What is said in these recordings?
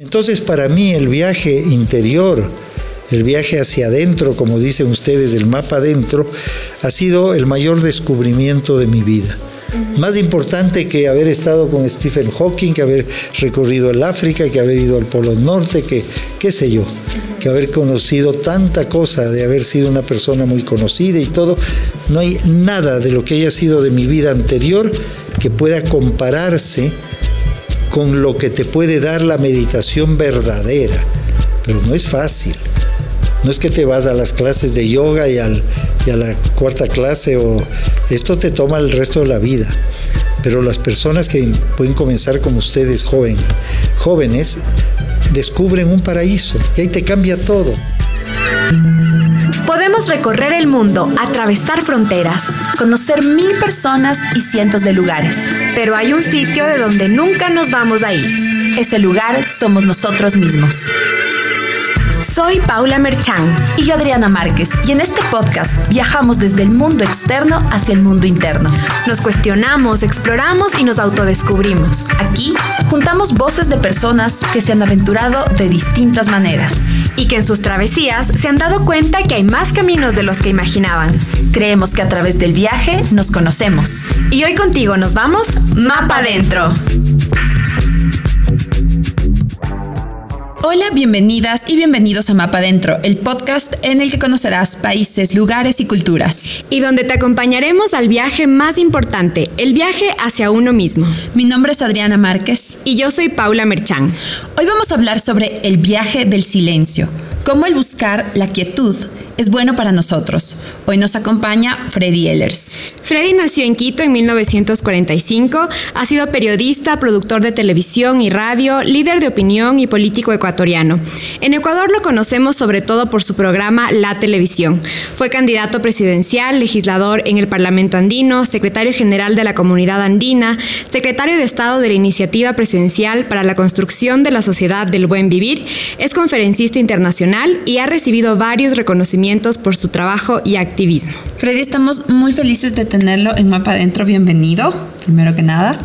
Entonces para mí el viaje interior, el viaje hacia adentro, como dicen ustedes, el mapa adentro, ha sido el mayor descubrimiento de mi vida. Más importante que haber estado con Stephen Hawking, que haber recorrido el África, que haber ido al Polo Norte, que qué sé yo, que haber conocido tanta cosa, de haber sido una persona muy conocida y todo. No hay nada de lo que haya sido de mi vida anterior que pueda compararse con lo que te puede dar la meditación verdadera. Pero no es fácil. No es que te vas a las clases de yoga y, a la cuarta clase o esto te toma el resto de la vida. Pero las personas que pueden comenzar como ustedes jóvenes descubren un paraíso y ahí te cambia todo. Podemos recorrer el mundo, atravesar fronteras, conocer mil personas y cientos de lugares. Pero hay un sitio de donde nunca nos vamos a ir. Ese lugar somos nosotros mismos. Soy Paula Merchan. Y yo Adriana Márquez. Y en este podcast viajamos desde el mundo externo hacia el mundo interno. Nos cuestionamos, exploramos y nos autodescubrimos. Aquí juntamos voces de personas que se han aventurado de distintas maneras. Y que en sus travesías se han dado cuenta que hay más caminos de los que imaginaban. Creemos que a través del viaje nos conocemos. Y hoy contigo nos vamos Mapa Adentro. Hola, bienvenidas y bienvenidos a Mapa Adentro, el podcast en el que conocerás países, lugares y culturas. Y donde te acompañaremos al viaje más importante, el viaje hacia uno mismo. Mi nombre es Adriana Márquez. Y yo soy Paula Merchán. Hoy vamos a hablar sobre el viaje del silencio, cómo el buscar la quietud es bueno para nosotros. Hoy nos acompaña Freddy Ehlers. Freddy nació en Quito en 1945, ha sido periodista, productor de televisión y radio, líder de opinión y político ecuatoriano. En Ecuador lo conocemos sobre todo por su programa La Televisión. Fue candidato presidencial, legislador en el Parlamento andino, secretario general de la Comunidad Andina, secretario de Estado de la Iniciativa Presidencial para la Construcción de la Sociedad del Buen Vivir, es conferencista internacional y ha recibido varios reconocimientos por su trabajo y activismo. Freddy, estamos muy felices de tenerlo en Mapa Adentro. Bienvenido, primero que nada.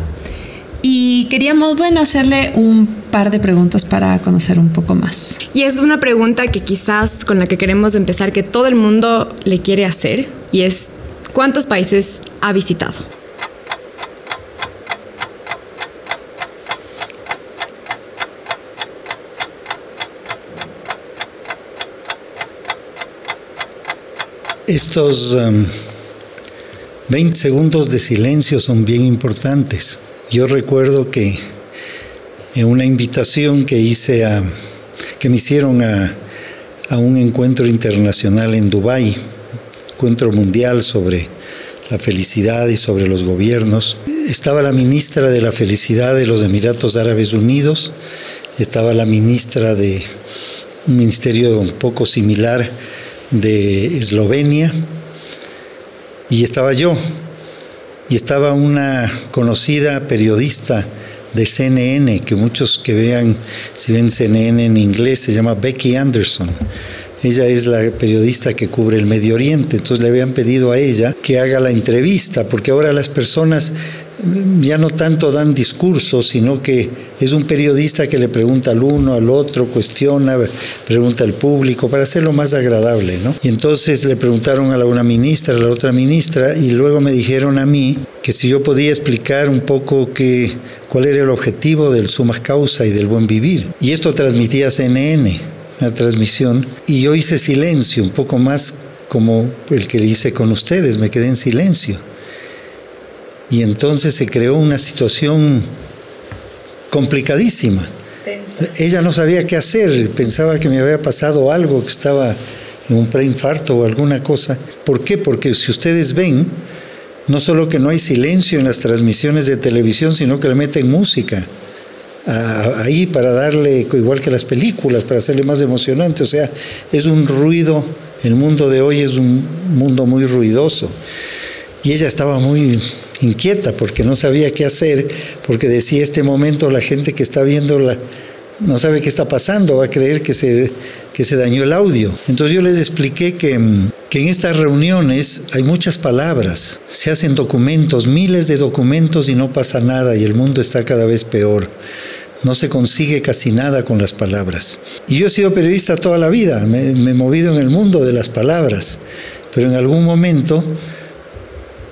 Y queríamos, bueno, hacerle un par de preguntas para conocer un poco más. Y es una pregunta que quizás con la que queremos empezar, que todo el mundo le quiere hacer, y es, ¿cuántos países ha visitado? Estos 20 um, segundos de silencio son bien importantes. Yo recuerdo que en una invitación que hice a, que me hicieron a, a un encuentro internacional en Dubái, encuentro mundial sobre la felicidad y sobre los gobiernos. Estaba la ministra de la Felicidad de los Emiratos Árabes Unidos, estaba la ministra de un ministerio un poco similar de Eslovenia y estaba yo y estaba una conocida periodista de CNN, que muchos que vean, si ven CNN en inglés, se llama Becky Anderson. Ella es la periodista que cubre el Medio Oriente, entonces le habían pedido a ella que haga la entrevista, porque ahora las personas ya no tanto dan discursos, sino que es un periodista que le pregunta al uno, al otro, cuestiona, pregunta al público, para hacerlo más agradable, ¿no? Y entonces le preguntaron a la una ministra, a la otra ministra, y luego me dijeron a mí que si yo podía explicar un poco que, cuál era el objetivo del suma causa y del buen vivir. Y esto transmitía CNN, una transmisión, y yo hice silencio, un poco más como el que hice con ustedes, me quedé en silencio y entonces se creó una situación complicadísima. Ella no sabía qué hacer, pensaba que me había pasado algo, que estaba en un preinfarto o alguna cosa. ¿Por qué? Porque si ustedes ven, no solo que no hay silencio en las transmisiones de televisión, sino que le meten música ahí para darle, igual que las películas, para hacerle más emocionante. O sea, es un ruido, el mundo de hoy es un mundo muy ruidoso. Y ella estaba muy inquieta porque no sabía qué hacer, porque decía este momento la gente que está viendo la, no sabe qué está pasando, va a creer que se, que se dañó el audio. Entonces yo les expliqué que, que en estas reuniones hay muchas palabras, se hacen documentos, miles de documentos y no pasa nada y el mundo está cada vez peor. No se consigue casi nada con las palabras. Y yo he sido periodista toda la vida, me, me he movido en el mundo de las palabras, pero en algún momento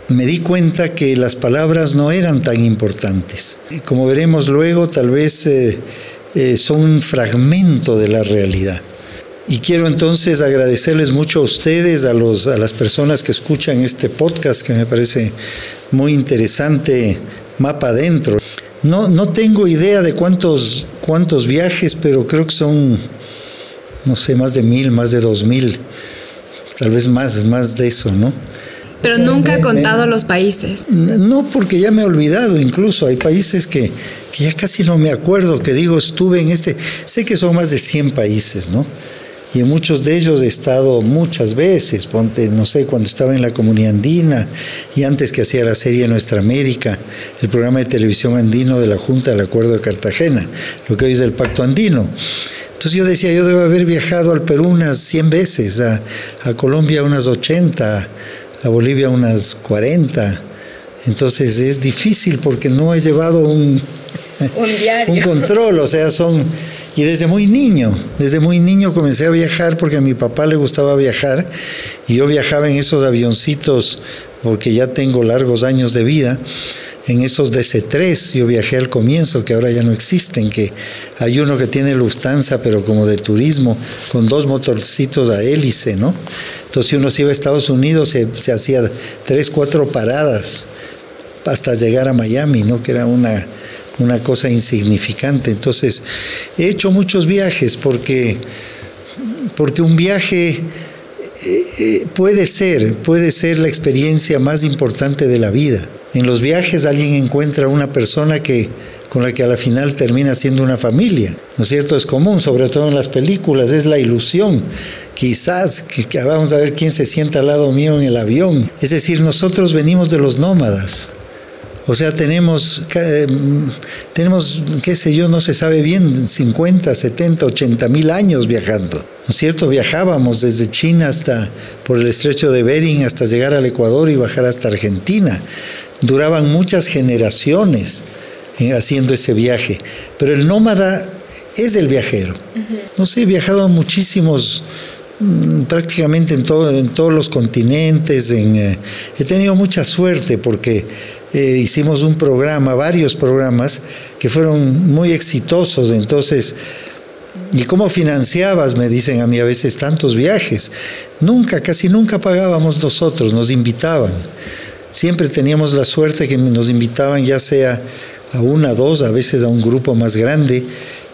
me di cuenta que las palabras no eran tan importantes. Como veremos luego, tal vez eh, eh, son un fragmento de la realidad. Y quiero entonces agradecerles mucho a ustedes, a, los, a las personas que escuchan este podcast, que me parece muy interesante, Mapa Adentro. No, no tengo idea de cuántos, cuántos viajes, pero creo que son, no sé, más de mil, más de dos mil, tal vez más, más de eso, ¿no? Pero nunca ha contado los países. No, porque ya me he olvidado incluso. Hay países que, que, ya casi no me acuerdo, que digo, estuve en este... Sé que son más de 100 países, ¿no? Y en muchos de ellos he estado muchas veces, ponte, no sé, cuando estaba en la comunidad andina y antes que hacía la serie Nuestra América, el programa de televisión andino de la Junta del Acuerdo de Cartagena, lo que hoy es el Pacto Andino. Entonces yo decía, yo debo haber viajado al Perú unas 100 veces, a, a Colombia unas 80, a Bolivia unas 40. Entonces es difícil porque no he llevado un, un, un control, o sea, son... Y desde muy niño, desde muy niño comencé a viajar porque a mi papá le gustaba viajar y yo viajaba en esos avioncitos porque ya tengo largos años de vida en esos DC-3, yo viajé al comienzo, que ahora ya no existen, que hay uno que tiene Lufthansa, pero como de turismo, con dos motorcitos a hélice, ¿no? Entonces si uno se iba a Estados Unidos, se, hacía tres, cuatro paradas hasta llegar a Miami, ¿no? Que era una, una cosa insignificante. Entonces, he hecho muchos viajes porque, porque un viaje eh, puede ser, puede ser la experiencia más importante de la vida. En los viajes alguien encuentra una persona que con la que a la final termina siendo una familia, ¿no es cierto? Es común, sobre todo en las películas, es la ilusión. Quizás vamos a ver quién se sienta al lado mío en el avión. Es decir, nosotros venimos de los nómadas. O sea, tenemos, tenemos, qué sé yo, no se sabe bien, 50, 70, 80 mil años viajando. ¿No es cierto? Viajábamos desde China hasta por el estrecho de Bering hasta llegar al Ecuador y bajar hasta Argentina. Duraban muchas generaciones haciendo ese viaje. Pero el nómada es el viajero. No sé, he viajado a muchísimos prácticamente en, todo, en todos los continentes. En, eh, he tenido mucha suerte porque eh, hicimos un programa, varios programas que fueron muy exitosos. Entonces, ¿y cómo financiabas? Me dicen a mí a veces tantos viajes. Nunca, casi nunca pagábamos nosotros, nos invitaban. Siempre teníamos la suerte que nos invitaban ya sea a una, dos, a veces a un grupo más grande,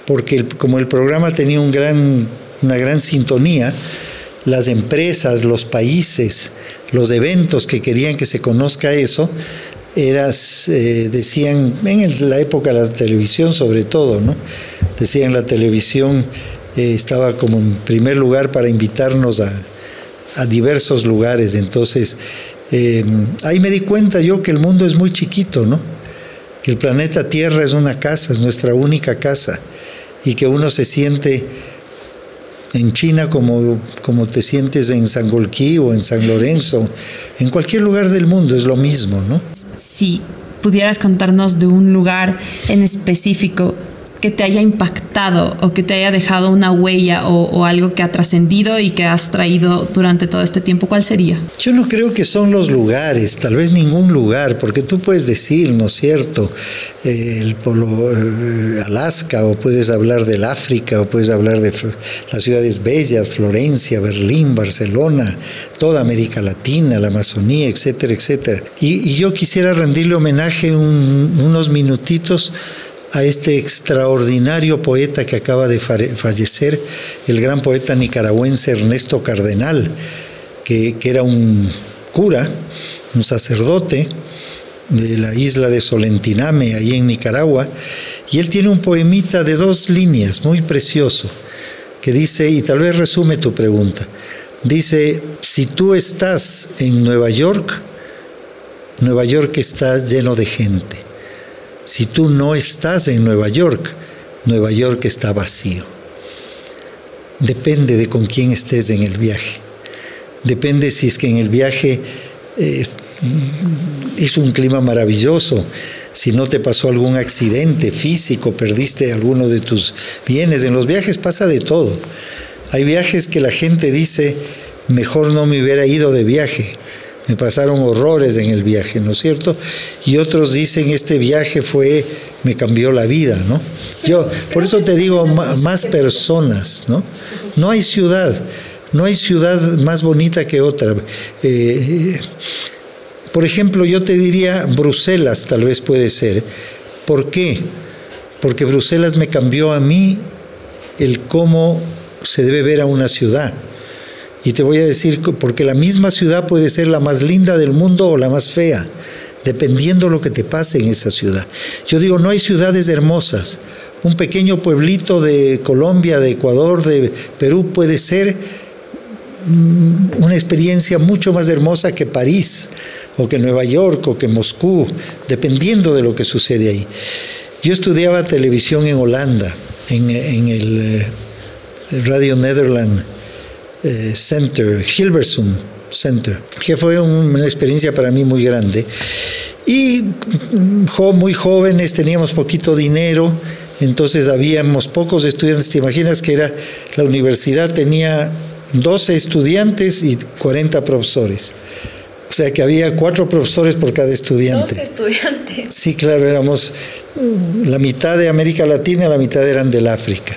porque como el programa tenía una gran sintonía, las empresas, los países, los eventos que querían que se conozca eso, eras, eh, decían, en la época de la televisión sobre todo, ¿no? Decían la televisión eh, estaba como en primer lugar para invitarnos a diversos lugares. Entonces, eh, ahí me di cuenta yo que el mundo es muy chiquito, ¿no? Que el planeta Tierra es una casa, es nuestra única casa, y que uno se siente en China como, como te sientes en Sangolquí o en San Lorenzo, en cualquier lugar del mundo es lo mismo, ¿no? Si pudieras contarnos de un lugar en específico que te haya impactado o que te haya dejado una huella o, algo que ha trascendido y que has traído durante todo este tiempo, ¿cuál sería? Yo no creo que son los lugares, tal vez ningún lugar, porque tú puedes decir, ¿no es cierto?, eh, el polo eh, Alaska, o puedes hablar del África, o puedes hablar de las ciudades bellas, Florencia, Berlín, Barcelona, toda América Latina, la Amazonía, etcétera, etcétera. Y, yo quisiera rendirle homenaje un, unos minutitos a este extraordinario poeta que acaba de fallecer, el gran poeta nicaragüense Ernesto Cardenal, que, era un cura, un sacerdote de la isla de Solentiname, ahí en Nicaragua, y él tiene un poemita de dos líneas, muy precioso, que dice, y tal vez resume tu pregunta, dice, si tú estás en Nueva York, Nueva York está lleno de gente. Si tú no estás en Nueva York, Nueva York está vacío. Depende de con quién estés en el viaje. Depende si es que en el viaje eh, hizo un clima maravilloso. si no te pasó algún accidente físico, perdiste alguno de tus bienes. En los viajes pasa de todo. Hay viajes que la gente dice, mejor no me hubiera ido de viaje. Me pasaron horrores en el viaje, ¿no es cierto? Y otros dicen, este viaje fue, me cambió la vida, ¿no? Yo, por eso te digo, más personas, ¿no? No hay ciudad, no hay ciudad más bonita que otra. Eh, por ejemplo, yo te diría Bruselas, tal vez puede ser. ¿Por qué? Porque Bruselas me cambió a mí el cómo se debe ver a una ciudad. Y te voy a decir, porque la misma ciudad puede ser la más linda del mundo o la más fea, dependiendo lo que te pase en esa ciudad. Yo digo, no hay ciudades hermosas. Un pequeño pueblito de Colombia, de Ecuador, de Perú puede ser mm, una experiencia mucho más hermosa que París, o que Nueva York, o que Moscú, dependiendo de lo que sucede ahí. Yo estudiaba televisión en Holanda, en, el eh, Radio Netherlands eh, Center, Hilversum Center, que fue una experiencia para mí muy grande. Y muy jóvenes, teníamos poquito dinero, entonces habíamos pocos estudiantes. ¿Te imaginas que era la universidad tenía 12 estudiantes y 40 profesores? O sea que había cuatro profesores por cada estudiante. 12 estudiantes. Sí, claro, éramos la mitad de América Latina, la mitad eran del África.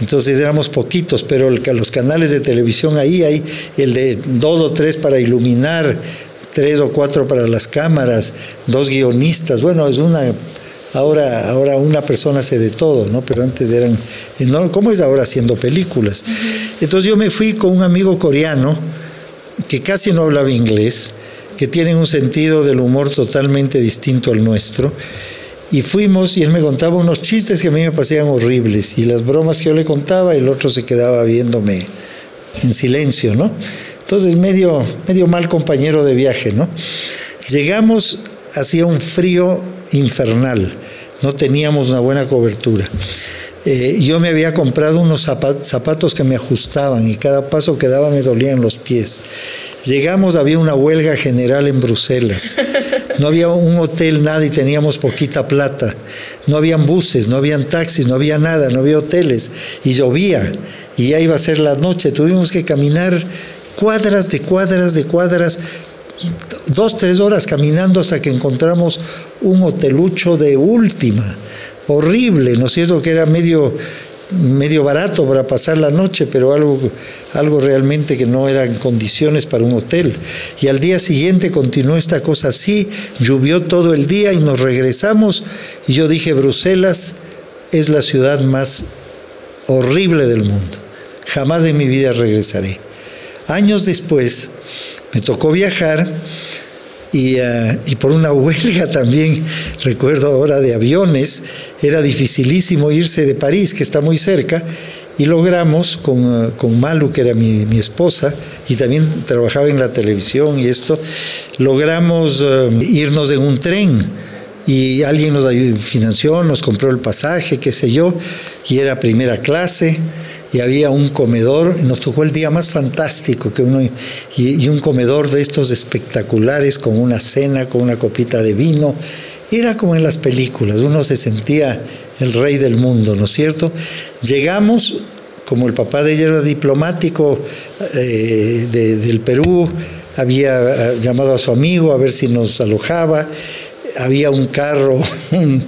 Entonces éramos poquitos, pero los canales de televisión ahí hay el de dos o tres para iluminar, tres o cuatro para las cámaras, dos guionistas. Bueno, es una ahora ahora una persona hace de todo, ¿no? Pero antes eran ¿cómo es ahora haciendo películas? Entonces yo me fui con un amigo coreano que casi no hablaba inglés, que tiene un sentido del humor totalmente distinto al nuestro y fuimos y él me contaba unos chistes que a mí me parecían horribles y las bromas que yo le contaba y el otro se quedaba viéndome en silencio, ¿no? Entonces medio, medio mal compañero de viaje, ¿no? Llegamos, hacía un frío infernal, no teníamos una buena cobertura. Eh, yo me había comprado unos zapatos que me ajustaban y cada paso que daba me dolían los pies. Llegamos, había una huelga general en Bruselas. No había un hotel, nada y teníamos poquita plata. No habían buses, no habían taxis, no había nada, no había hoteles. Y llovía y ya iba a ser la noche. Tuvimos que caminar cuadras de cuadras de cuadras, dos, tres horas caminando hasta que encontramos un hotelucho de última horrible, ¿no es cierto? Que era medio, medio barato para pasar la noche, pero algo, algo realmente que no eran condiciones para un hotel. Y al día siguiente continuó esta cosa así, llovió todo el día y nos regresamos y yo dije, Bruselas es la ciudad más horrible del mundo. Jamás en mi vida regresaré. Años después me tocó viajar eh, y, por una huelga también, recuerdo ahora de aviones, era dificilísimo irse de París, que está muy cerca, y logramos con, eh, con Malu, que era mi, mi, esposa, y también trabajaba en la televisión y esto, logramos eh, irnos en un tren y alguien nos financió, nos compró el pasaje, qué sé yo, y era primera clase y había un comedor, nos tocó el día más fantástico que uno, y, un comedor de estos espectaculares con una cena, con una copita de vino. Era como en las películas, uno se sentía el rey del mundo, ¿no es cierto? Llegamos, como el papá de ella era diplomático eh, del Perú, había eh, llamado a su amigo a ver si nos alojaba, había un carro, un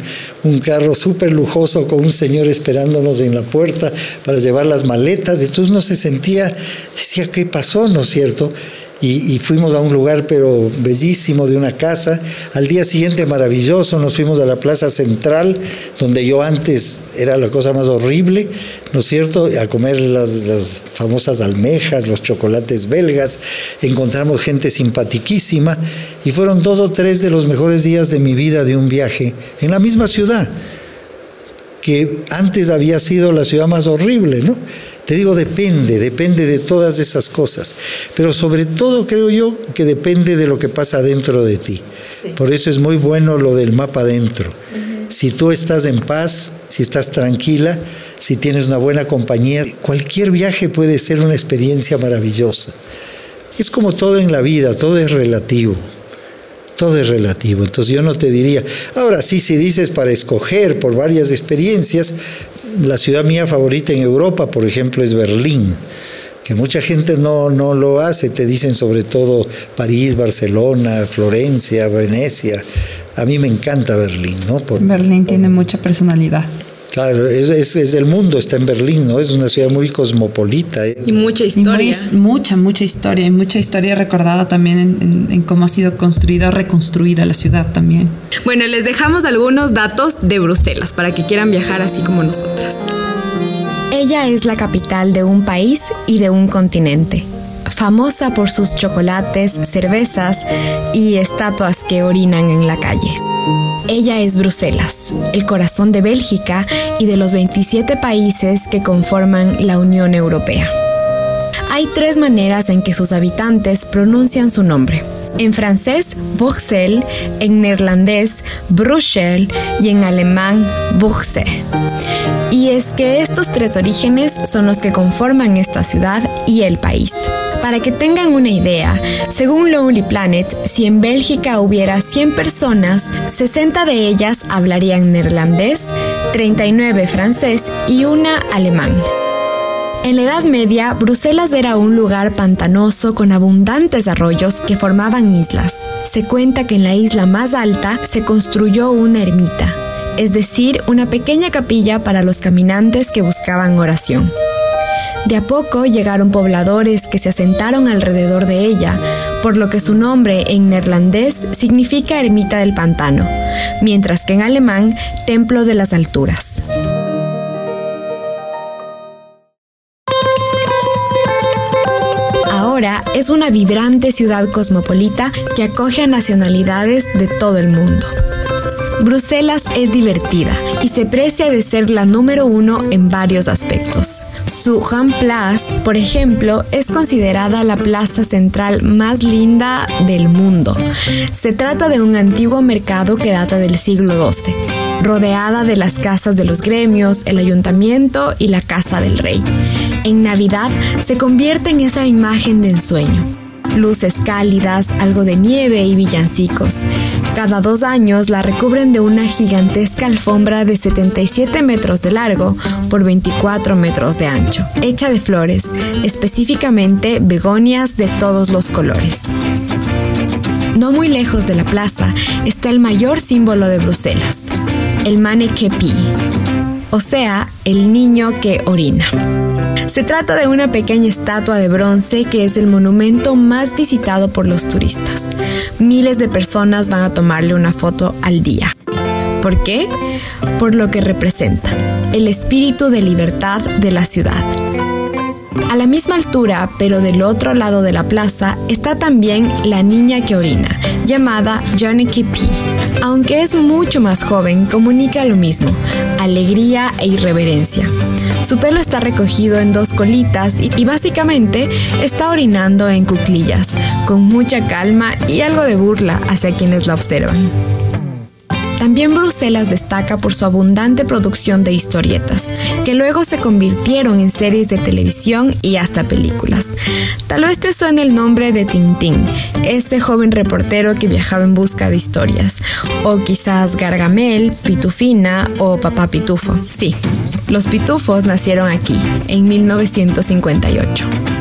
carro súper lujoso con un señor esperándonos en la puerta para llevar las maletas. Entonces no se sentía, decía, ¿qué pasó? ¿No es cierto? Y, fuimos a un lugar pero bellísimo de una casa. Al día siguiente maravilloso, nos fuimos a la plaza central, donde yo antes era la cosa más horrible, ¿no es cierto? A comer las, famosas almejas, los chocolates belgas, encontramos gente simpatiquísima y fueron dos o tres de los mejores días de mi vida de un viaje en la misma ciudad, que antes había sido la ciudad más horrible, ¿no? Te digo, depende, depende de todas esas cosas. Pero sobre todo creo yo que depende de lo que pasa dentro de ti. Por eso es muy bueno lo del mapa dentro. Si tú estás en paz, si estás tranquila, si tienes una buena compañía, cualquier viaje puede ser una experiencia maravillosa. Es como todo en la vida, todo es relativo. todo es relativo. Entonces yo no te diría, ahora sí, si dices para escoger por varias experiencias, la ciudad mía favorita en Europa, por ejemplo, es Berlín que mucha gente no, no lo hace, te dicen sobre todo París, Barcelona, Florencia, Venecia. A mí me encanta Berlín, ¿no? Berlín tiene mucha personalidad. Claro, es, es, es, el mundo, está en Berlín, ¿no? Es una ciudad muy cosmopolita. Y mucha historia. mucha, mucha historia, y mucha historia recordada también en, en, cómo ha sido construida, reconstruida la ciudad también. Bueno, les dejamos algunos datos de Bruselas para que quieran viajar así como nosotras. Ella es la capital de un país y de un continente, famosa por sus chocolates, cervezas y estatuas que orinan en la calle. Ella es Bruselas, el corazón de Bélgica y de los 27 países que conforman la Unión Europea. Hay tres maneras en que sus habitantes pronuncian su nombre. En francés, Bruxelles, en neerlandés, Bruxelles y en alemán, Bruxelles. Y es que estos tres orígenes son los que conforman esta ciudad y el país. Para que tengan una idea, según Lonely Planet, si en Bélgica hubiera 100 personas, 60 de ellas hablarían neerlandés, 39 francés y una alemán. En la Edad Media, Bruselas era un lugar pantanoso con abundantes arroyos que formaban islas. Se cuenta que en la isla más alta se construyó una ermita, es decir, una pequeña capilla para los caminantes que buscaban oración. De a poco llegaron pobladores que se asentaron alrededor de ella, por lo que su nombre en neerlandés significa ermita del pantano, mientras que en alemán templo de las alturas. Es una vibrante ciudad cosmopolita que acoge a nacionalidades de todo el mundo. Bruselas es divertida y se precia de ser la número uno en varios aspectos. Su Grand Place, por ejemplo, es considerada la plaza central más linda del mundo. Se trata de un antiguo mercado que data del siglo XII, rodeada de las casas de los gremios, el ayuntamiento y la casa del rey. En Navidad se convierte en esa imagen de ensueño luces cálidas, algo de nieve y villancicos. Cada dos años la recubren de una gigantesca alfombra de 77 metros de largo por 24 metros de ancho, hecha de flores, específicamente begonias de todos los colores. No muy lejos de la plaza está el mayor símbolo de Bruselas, el Manekepi, o sea, el niño que orina. Se trata de una pequeña estatua de bronce que es el monumento más visitado por los turistas. Miles de personas van a tomarle una foto al día. ¿Por qué? Por lo que representa, el espíritu de libertad de la ciudad. A la misma altura, pero del otro lado de la plaza, está también la niña que orina, llamada Johnny P. Aunque es mucho más joven, comunica lo mismo, alegría e irreverencia. Su pelo está recogido en dos colitas y, básicamente está orinando en cuclillas, con mucha calma y algo de burla hacia quienes la observan. También Bruselas destaca por su abundante producción de historietas, que luego se convirtieron en series de televisión y hasta películas. Tal vez te suene el nombre de Tintín, este joven reportero que viajaba en busca de historias, o quizás Gargamel, Pitufina o Papá Pitufo. Sí, los pitufos nacieron aquí, en 1958.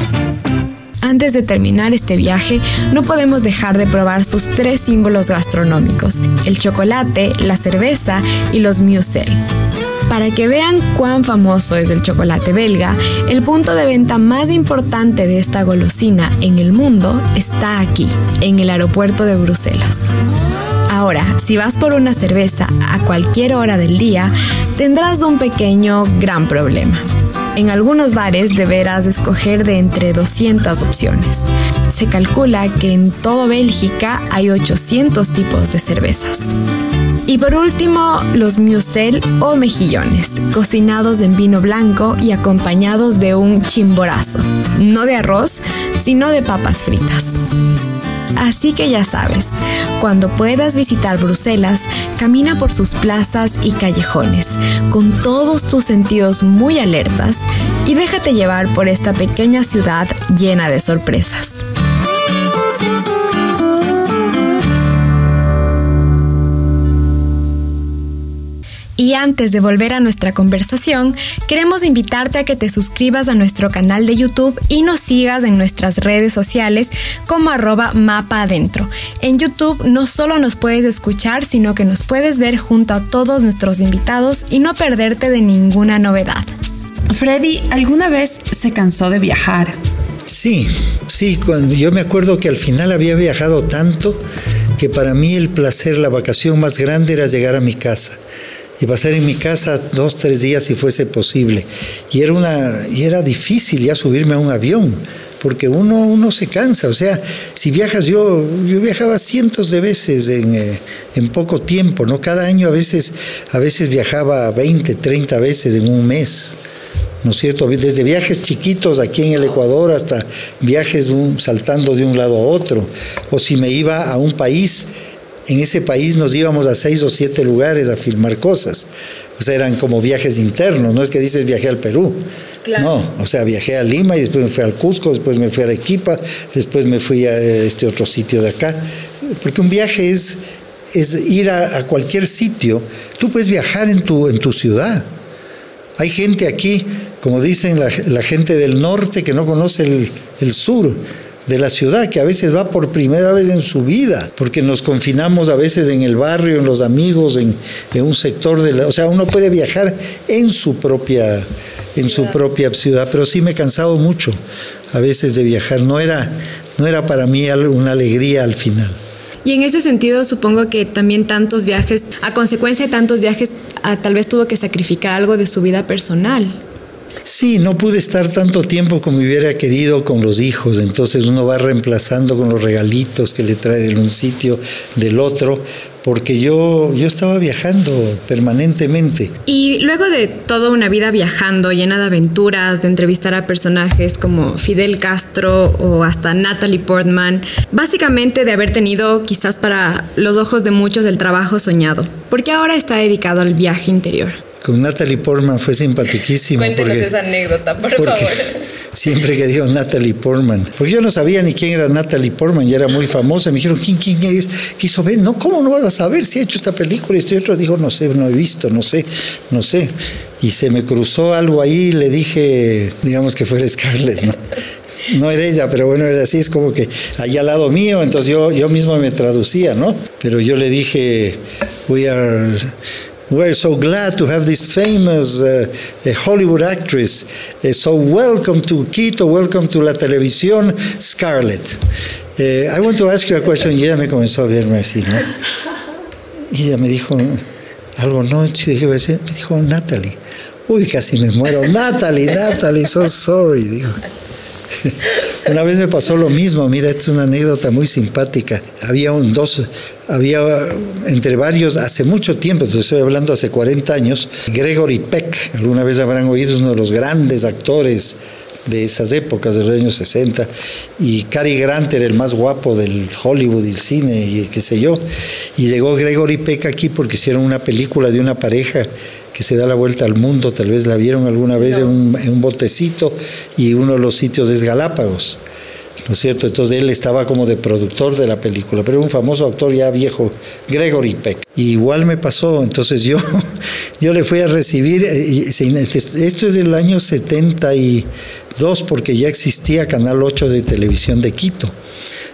Antes de terminar este viaje, no podemos dejar de probar sus tres símbolos gastronómicos, el chocolate, la cerveza y los muesli. Para que vean cuán famoso es el chocolate belga, el punto de venta más importante de esta golosina en el mundo está aquí, en el aeropuerto de Bruselas. Ahora, si vas por una cerveza a cualquier hora del día, tendrás un pequeño gran problema. En algunos bares deberás escoger de entre 200 opciones. Se calcula que en todo Bélgica hay 800 tipos de cervezas. Y por último, los musel o mejillones, cocinados en vino blanco y acompañados de un chimborazo, no de arroz, sino de papas fritas. Así que ya sabes, cuando puedas visitar Bruselas, camina por sus plazas y callejones, con todos tus sentidos muy alertas y déjate llevar por esta pequeña ciudad llena de sorpresas. Y antes de volver a nuestra conversación, queremos invitarte a que te suscribas a nuestro canal de YouTube y nos sigas en nuestras redes sociales como arroba mapa adentro. En YouTube no solo nos puedes escuchar, sino que nos puedes ver junto a todos nuestros invitados y no perderte de ninguna novedad. Freddy, ¿alguna vez se cansó de viajar? Sí, sí, cuando yo me acuerdo que al final había viajado tanto que para mí el placer, la vacación más grande era llegar a mi casa y pasar en mi casa dos, tres días si fuese posible. Y era, una, y era difícil ya subirme a un avión, porque uno, uno se cansa. O sea, si viajas, yo, yo viajaba cientos de veces en, eh, en poco tiempo, ¿no? Cada año a veces, a veces viajaba 20, 30 veces en un mes. ¿no es cierto? Desde viajes chiquitos aquí en el Ecuador hasta viajes saltando de un lado a otro. O si me iba a un país, en ese país nos íbamos a seis o siete lugares a filmar cosas. O sea, eran como viajes internos, no es que dices viajé al Perú. No, o sea, viajé a Lima y después me fui al Cusco, después me fui a Arequipa, después me fui a este otro sitio de acá. Porque un viaje es, es ir a, a cualquier sitio. Tú puedes viajar en tu, en tu ciudad. Hay gente aquí, como dicen la, la gente del norte, que no conoce el, el, sur de la ciudad, que a veces va por primera vez en su vida, porque nos confinamos a veces en el barrio, en los amigos, en, en un sector de la... O sea, uno puede viajar en su propia en su propia ciudad, pero sí me he cansado mucho a veces de viajar. No era, no era para mí una alegría al final. Y en ese sentido supongo que también tantos viajes, a consecuencia de tantos viajes, a, tal vez tuvo que sacrificar algo de su vida personal. Sí, no pude estar tanto tiempo como hubiera querido con los hijos, entonces uno va reemplazando con los regalitos que le trae de un sitio, del otro, porque yo, yo estaba viajando permanentemente. Y luego de toda una vida viajando, llena de aventuras, de entrevistar a personajes como Fidel Castro o hasta Natalie Portman, básicamente de haber tenido quizás para los ojos de muchos el trabajo soñado, ¿por qué ahora está dedicado al viaje interior? Con Natalie Portman fue simpaticísimo. Cuéntenos porque, esa anécdota, por favor. Siempre que dijo Natalie Portman. Porque yo no sabía ni quién era Natalie Portman, ya era muy famosa. Me dijeron, ¿quién, quién es? Quiso ver. No, ¿cómo no vas a saber si ha hecho esta película? Y este otro dijo, no sé, no he visto, no sé, no sé. Y se me cruzó algo ahí y le dije, digamos que fuera Scarlett, ¿no? no era ella, pero bueno, era así, es como que allá al lado mío, entonces yo, yo mismo me traducía, ¿no? Pero yo le dije, we are We're so glad to have this famous uh, Hollywood actress. Uh, so welcome to Quito, welcome to la televisión, Scarlett. Uh, I want to ask you a question. Y ella me comenzó a verme así, ¿no? Y ella me dijo algo, no, yo dije, me dijo Natalie. Uy, casi me muero. Natalie, Natalie, so sorry, digo. Una vez me pasó lo mismo, mira, es una anécdota muy simpática. Había un dos, había entre varios, hace mucho tiempo, te estoy hablando hace 40 años, Gregory Peck, alguna vez habrán oído, es uno de los grandes actores de esas épocas, de los años 60, y Cary Grant era el más guapo del Hollywood y el cine, y qué sé yo. Y llegó Gregory Peck aquí porque hicieron una película de una pareja que se da la vuelta al mundo, tal vez la vieron alguna vez en, un, en, un, botecito y uno de los sitios es Galápagos, ¿no es cierto? Entonces él estaba como de productor de la película, pero un famoso actor ya viejo, Gregory Peck. Y igual me pasó, entonces yo, yo le fui a recibir, esto es del año 72 porque ya existía Canal 8 de televisión de Quito.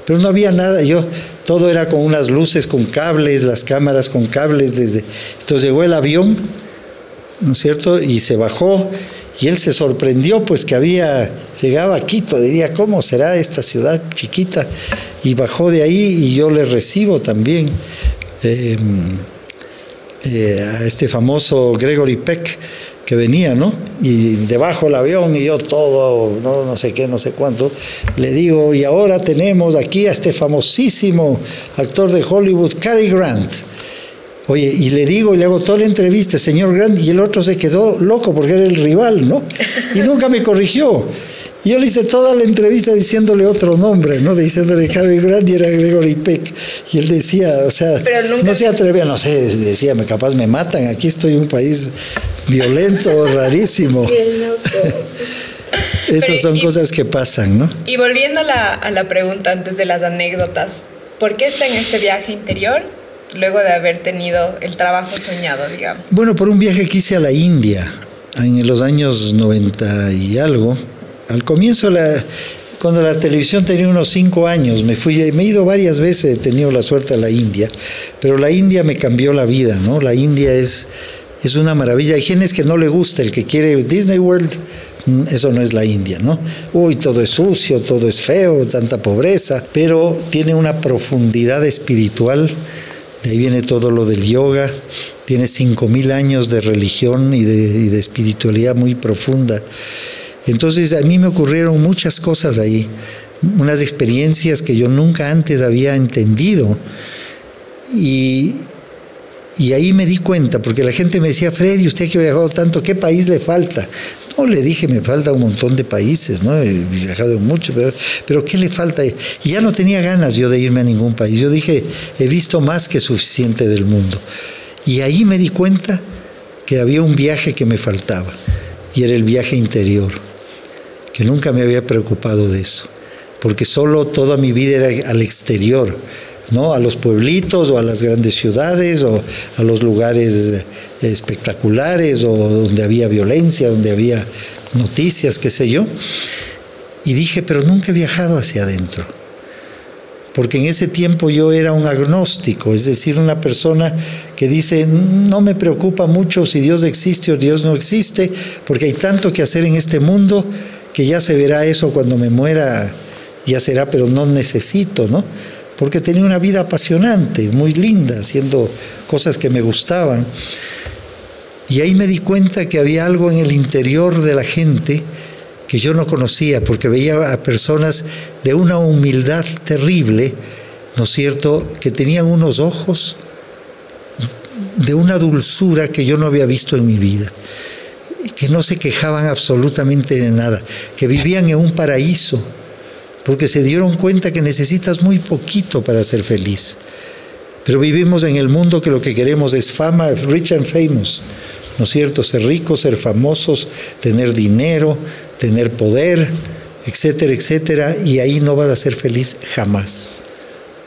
Pero no había nada, yo todo era con unas luces con cables, las cámaras con cables desde entonces llegó el avión ¿no es cierto? Y se bajó y él se sorprendió pues que había, llegaba a Quito, diría, ¿cómo será esta ciudad chiquita? Y bajó de ahí y yo le recibo también eh, eh, a este famoso Gregory Peck que venía, ¿no? Y debajo del avión y yo todo, no, no sé qué, no sé cuánto, le digo, y ahora tenemos aquí a este famosísimo actor de Hollywood, Cary Grant Oye, y le digo y le hago toda la entrevista, señor Grant, y el otro se quedó loco porque era el rival, ¿no? Y nunca me corrigió. Yo le hice toda la entrevista diciéndole otro nombre, ¿no? Diciéndole Harry Grant y era Gregory Peck. Y él decía, o sea, no se atrevía, no sé, decía, capaz me matan, aquí estoy en un país violento, rarísimo. Estas son cosas que pasan, ¿no? Y volviendo a la, a la pregunta antes de las anécdotas, ¿por qué está en este viaje interior? Luego de haber tenido el trabajo soñado, digamos? Bueno, por un viaje que hice a la India en los años 90 y algo. Al comienzo, la, cuando la televisión tenía unos cinco años, me fui, me he ido varias veces, he tenido la suerte a la India, pero la India me cambió la vida, ¿no? La India es, es una maravilla. Hay gente que no le gusta, el que quiere Disney World, mm, eso no es la India, ¿no? Uy, todo es sucio, todo es feo, tanta pobreza, pero tiene una profundidad espiritual, de ahí viene todo lo del yoga, tiene 5.000 años de religión y de, espiritualidad muy profunda. Entonces a mí me ocurrieron muchas cosas ahí, unas experiencias que yo nunca antes había entendido. Y, y ahí me di cuenta, porque la gente me decía, Freddy, usted que ha viajado tanto, ¿qué país le falta? No, le dije, me falta un montón de países, ¿no? He viajado mucho, pero, pero ¿qué le falta? Ya no tenía ganas yo de irme a ningún país. Yo dije, he visto más que suficiente del mundo. Y ahí me di cuenta que había un viaje que me faltaba, y era el viaje interior, que nunca me había preocupado de eso, porque solo toda mi vida era al exterior, ¿no? A los pueblitos o a las grandes ciudades o a los lugares espectaculares o donde había violencia, donde había noticias, qué sé yo. Y dije, pero nunca he viajado hacia adentro porque en ese tiempo yo era un agnóstico, es decir, una persona que dice, no me preocupa mucho si Dios existe o Dios no existe, porque hay tanto que hacer en este mundo que ya se verá eso cuando me muera, ya será, pero no necesito, ¿no? Porque tenía una vida apasionante, muy linda, haciendo cosas que me gustaban. Y ahí me di cuenta que había algo en el interior de la gente que yo no conocía, porque veía a personas de una humildad terrible, ¿no es cierto?, que tenían unos ojos de una dulzura que yo no había visto en mi vida, que no se quejaban absolutamente de nada, que vivían en un paraíso, porque se dieron cuenta que necesitas muy poquito para ser feliz. Pero vivimos en el mundo que lo que queremos es fama, rich and famous, ¿no es cierto? Ser ricos, ser famosos, tener dinero, tener poder, etcétera, etcétera, y ahí no vas a ser feliz jamás.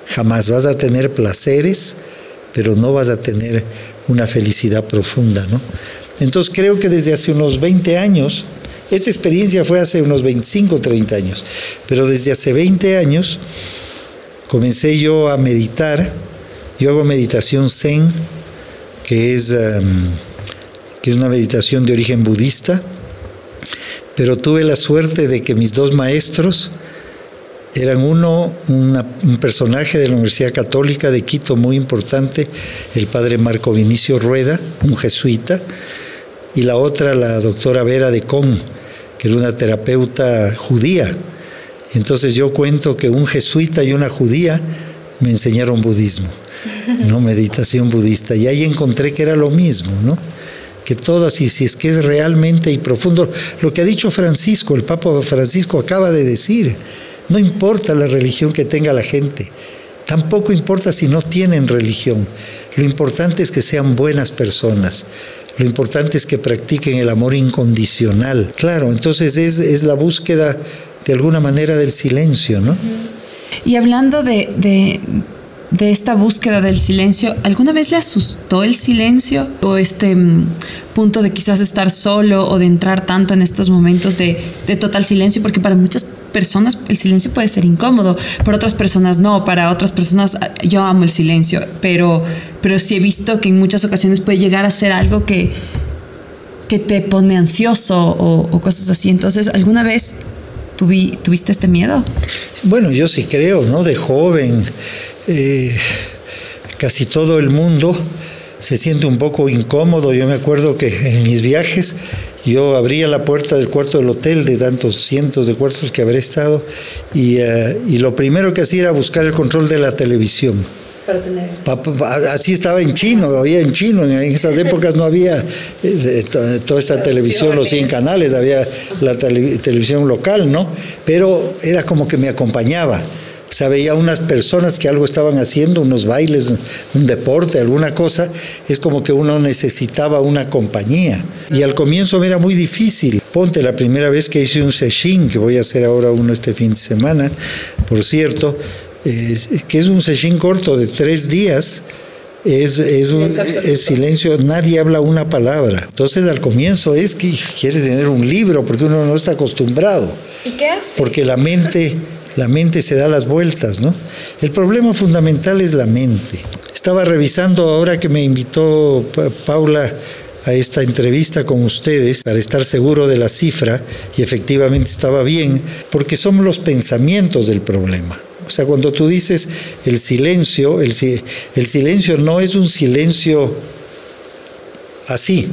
Jamás vas a tener placeres, pero no vas a tener una felicidad profunda, ¿no? Entonces creo que desde hace unos 20 años, esta experiencia fue hace unos 25 o 30 años, pero desde hace 20 años comencé yo a meditar, yo hago meditación zen, que es, que es una meditación de origen budista, pero tuve la suerte de que mis dos maestros eran uno, un personaje de la Universidad Católica de Quito muy importante, el padre Marco Vinicio Rueda, un jesuita, y la otra, la doctora Vera de Con, que era una terapeuta judía. Entonces yo cuento que un jesuita y una judía me enseñaron budismo, no meditación budista, y ahí encontré que era lo mismo, ¿no? que todas, y si es que es realmente y profundo, lo que ha dicho Francisco, el Papa Francisco acaba de decir, no importa la religión que tenga la gente, tampoco importa si no tienen religión, lo importante es que sean buenas personas, lo importante es que practiquen el amor incondicional. Claro, entonces es, es la búsqueda de alguna manera del silencio, ¿no? Y hablando de, de de esta búsqueda del silencio, ¿alguna vez le asustó el silencio o este mm, punto de quizás estar solo o de entrar tanto en estos momentos de, de, total silencio? Porque para muchas personas el silencio puede ser incómodo, para otras personas no, para otras personas ah, yo amo el silencio, pero, pero sí he visto que en muchas ocasiones puede llegar a ser algo que, que te pone ansioso o, cosas así. Entonces, ¿alguna vez tuviste este miedo? Bueno, yo sí creo, ¿no? De joven eh, casi todo el mundo se siente un poco incómodo. Yo me acuerdo que en mis viajes yo abría la puerta del cuarto del hotel, de tantos cientos de cuartos que habré estado, y, uh, y lo primero que hacía era buscar el control de la televisión. Para tener. Así estaba en chino, oía en chino. En esas épocas no había eh, toda esta televisión, los 100 canales, había la tele, televisión local, ¿no? Pero era como que me acompañaba. O sea, veía unas personas que algo estaban haciendo, unos bailes, un deporte, alguna cosa, es como que uno necesitaba una compañía. Y al comienzo me era muy difícil. Ponte la primera vez que hice un session, que voy a hacer ahora uno este fin de semana, por cierto, eh, que es un session corto de tres días, es, es, un, es silencio, nadie habla una palabra. Entonces al comienzo es que quiere tener un libro porque uno no está acostumbrado. ¿Y qué hace? Porque la mente, la mente se da las vueltas, ¿no? El problema fundamental es la mente. Estaba revisando ahora que me invitó Paula a esta entrevista con ustedes para estar seguro de la cifra y efectivamente estaba bien, porque son los pensamientos del problema. O sea, cuando tú dices el silencio, el, el silencio no es un silencio así.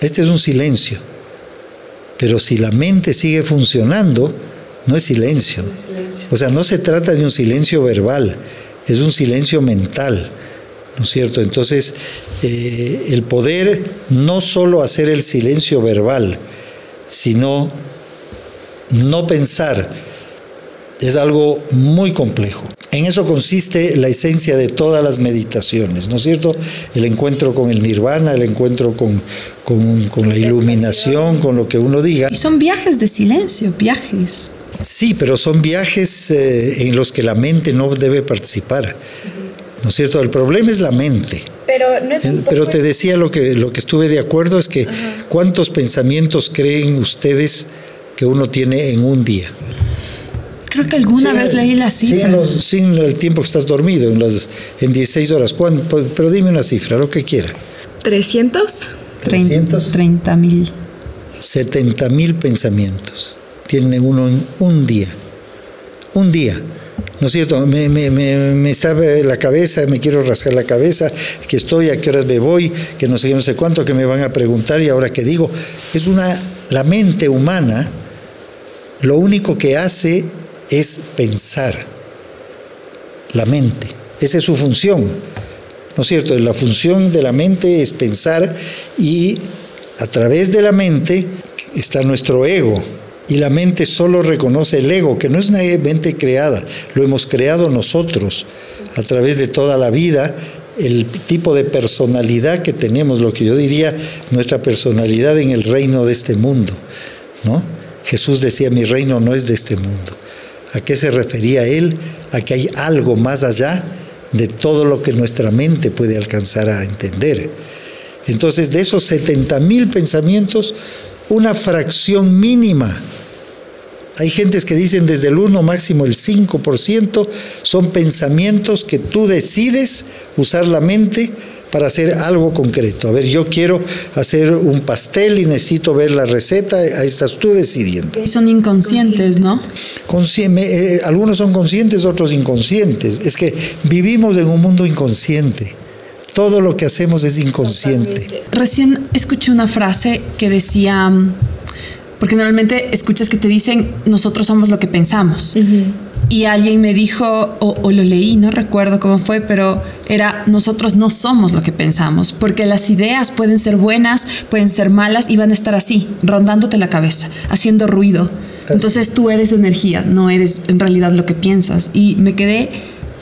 Este es un silencio. Pero si la mente sigue funcionando, no es silencio. O sea, no se trata de un silencio verbal, es un silencio mental. ¿No es cierto? Entonces, eh, el poder no solo hacer el silencio verbal, sino no pensar es algo muy complejo. En eso consiste la esencia de todas las meditaciones, ¿no es cierto? El encuentro con el nirvana, el encuentro con, con, la iluminación, con lo que uno diga. Y son viajes de silencio, viajes. Sí, pero son viajes eh, en los que la mente no debe participar. ¿No es cierto? El problema es la mente. Pero, no es pero te decía lo que, lo que estuve de acuerdo es que ¿cuántos pensamientos creen ustedes que uno tiene en un día. Creo que alguna vez leí la cifra. Sin, el tiempo que estás dormido, en, las, en 16 horas. ¿Cuánto? Pero dime una cifra, lo que quiera. ¿300? 300. 30 mil. 70 mil pensamientos. Tiene uno en un día. Un día. ¿No es cierto? Me, me, me, me, sabe la cabeza, me quiero rascar la cabeza, que estoy, a qué horas me voy, que no sé, no sé cuánto, que me van a preguntar y ahora qué digo. Es una, la mente humana lo único que hace es pensar. La mente. Esa es su función. ¿No es cierto? La función de la mente es pensar y a través de la mente está nuestro ego. Y la mente solo reconoce el ego, que no es una mente creada, lo hemos creado nosotros a través de toda la vida, el tipo de personalidad que tenemos, lo que yo diría, nuestra personalidad en el reino de este mundo. ¿no? Jesús decía, mi reino no es de este mundo. ¿A qué se refería él? A que hay algo más allá de todo lo que nuestra mente puede alcanzar a entender. Entonces, de esos 70 mil pensamientos, una fracción mínima, hay gentes que dicen desde el 1 máximo el 5%, son pensamientos que tú decides usar la mente para hacer algo concreto. A ver, yo quiero hacer un pastel y necesito ver la receta, ahí estás tú decidiendo. Son inconscientes, ¿no? Eh, algunos son conscientes, otros inconscientes. Es que vivimos en un mundo inconsciente. Todo lo que hacemos es inconsciente. Recién escuché una frase que decía, porque normalmente escuchas que te dicen, nosotros somos lo que pensamos y alguien me dijo, o, lo leí, no recuerdo cómo fue, pero era, nosotros no somos lo que pensamos, porque las ideas pueden ser buenas, pueden ser malas y van a estar así, rondándote la cabeza, haciendo ruido. Entonces tú eres energía, no eres en realidad lo que piensas. Y me quedé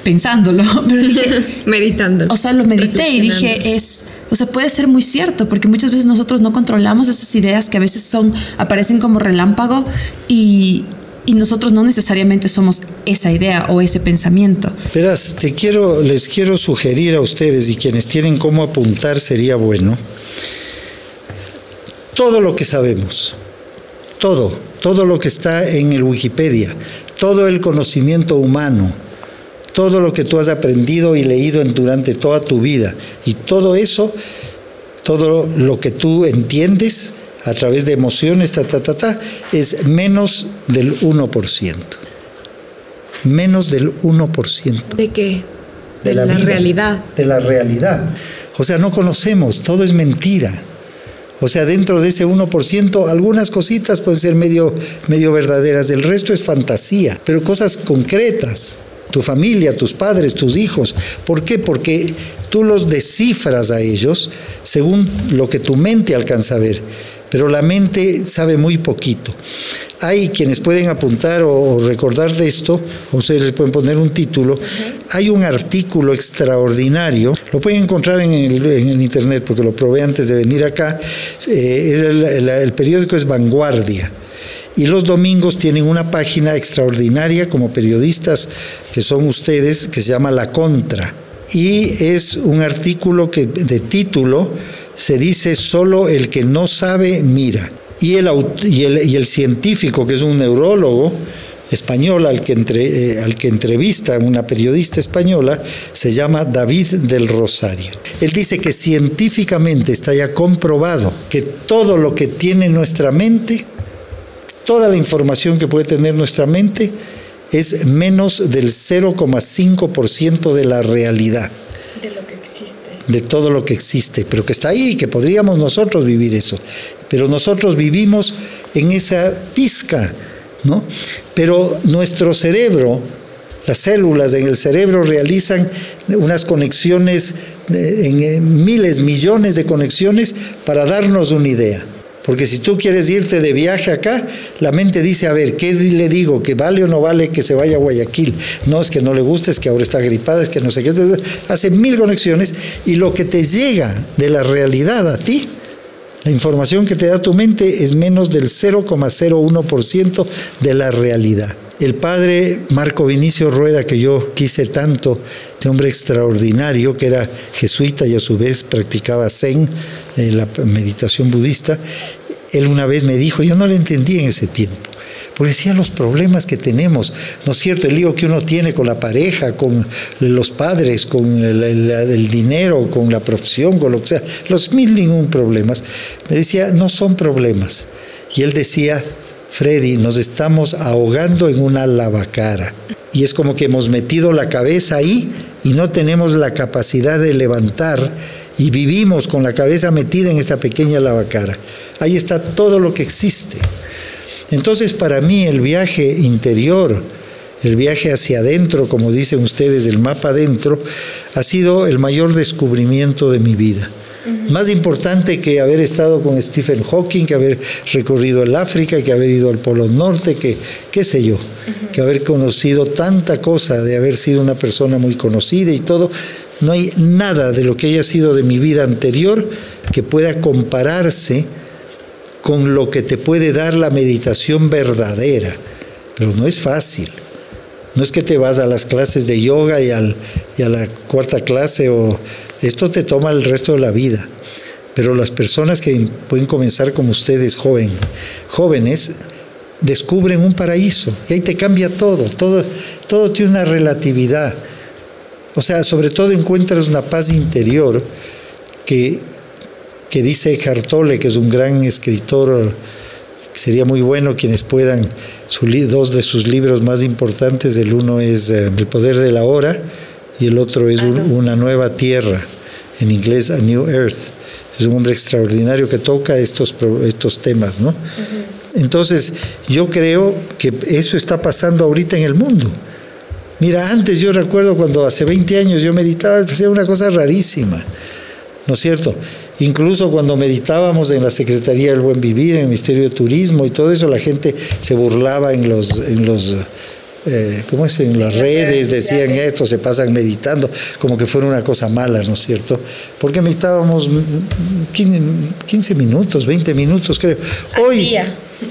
pensándolo, pero dije... Meditándolo. O sea, lo medité y dije, es... O sea, puede ser muy cierto, porque muchas veces nosotros no controlamos esas ideas que a veces son, aparecen como relámpago y, y nosotros no necesariamente somos esa idea o ese pensamiento. Verás, te quiero, les quiero sugerir a ustedes y quienes tienen cómo apuntar sería bueno. Todo lo que sabemos, todo, todo lo que está en el Wikipedia, todo el conocimiento humano, todo lo que tú has aprendido y leído durante toda tu vida y todo eso, todo lo que tú entiendes, a través de emociones, ta, ta, ta, ta, es menos del 1%. Menos del 1%. ¿De qué? De, la, realidad. De la realidad. O sea, no conocemos, todo es mentira. O sea, dentro de ese 1%, algunas cositas pueden ser medio, medio verdaderas, el resto es fantasía, pero cosas concretas. Tu familia, tus padres, tus hijos. ¿Por qué? Porque tú los descifras a ellos según lo que tu mente alcanza a ver pero la mente sabe muy poquito. Hay quienes pueden apuntar o recordar de esto, o ustedes le pueden poner un título. Hay un artículo extraordinario, lo pueden encontrar en el, internet porque lo probé antes de venir acá. Eh, el, periódico es Vanguardia Y los domingos tienen una página extraordinaria como periodistas que son ustedes, que se llama La Contra. Y es un artículo que de título se dice solo el que no sabe mira. Y el, y el, científico, que es un neurólogo, español al que, entre, eh, al que entrevista una periodista española se llama David del Rosario. Él dice que científicamente está ya comprobado que todo lo que tiene nuestra mente, toda la información que puede tener nuestra mente, es menos del 0,5% de la realidad. De lo que existe. De todo lo que existe, pero que está ahí, que podríamos nosotros vivir eso. Pero nosotros vivimos en esa pizca ¿no? Pero nuestro cerebro, las células en el cerebro realizan unas conexiones, en miles, millones de conexiones para darnos una idea. Porque si tú quieres irte de viaje acá, la mente dice, a ver, ¿qué le digo? ¿Que vale o no vale que se vaya a Guayaquil? No, es que no le gusta, es que ahora está gripada, es que no sé qué. Hace mil conexiones y lo que te llega de la realidad a ti la información que te da tu mente es menos del 0,01% de la realidad. El padre Marco Vinicio Rueda, que yo quise tanto, de hombre extraordinario, que era jesuita y a su vez practicaba Zen, eh, la meditación budista, él una vez me dijo, yo no le entendí en ese tiempo, porque decía los problemas que tenemos, ¿no es cierto? El lío que uno tiene con la pareja, con los padres, con el, dinero, con la profesión, con lo que sea, los mil ningún problemas. Me decía, no son problemas. Y él decía, Freddy, nos estamos ahogando en una lavacara. Y es como que hemos metido la cabeza ahí y no tenemos la capacidad de levantar y vivimos con la cabeza metida en esta pequeña lavacara. Ahí está todo lo que existe. Entonces para mí el viaje interior, el viaje hacia adentro, como dicen ustedes, el mapa adentro, ha sido el mayor descubrimiento de mi vida. Más importante que haber estado con Stephen Hawking, que haber recorrido el África, que haber ido al Polo Norte, que qué sé yo, que haber conocido tanta cosa, de haber sido una persona muy conocida y todo. No hay nada de lo que haya sido de mi vida anterior que pueda compararse con lo que te puede dar la meditación verdadera. Pero no es fácil. No es que te vas a las clases de yoga y, a la cuarta clase o esto te toma el resto de la vida. Pero las personas que pueden comenzar como ustedes, jóvenes, descubren un paraíso y ahí te cambia todo, todo, todo tiene una relatividad. O sea, sobre todo encuentras una paz interior que que dice Hartole, que es un gran escritor, que sería muy bueno quienes puedan, dos de sus libros más importantes, el uno es eh, El poder de la hora y el otro es Una nueva tierra, en inglés A New Earth. Es un hombre extraordinario que toca estos, estos temas, ¿no? Entonces, yo creo que eso está pasando ahorita en el mundo. Mira, antes yo recuerdo cuando hace 20 años yo meditaba, era una cosa rarísima, ¿no es cierto? Incluso cuando meditábamos en la Secretaría del Buen Vivir, en el Ministerio de Turismo y todo eso, la gente se burlaba en los, en los eh, ¿cómo es? En las redes decían esto, se pasan meditando, como que fuera una cosa mala, ¿no es cierto? Porque meditábamos 15, minutos, 20 minutos, creo. Hoy,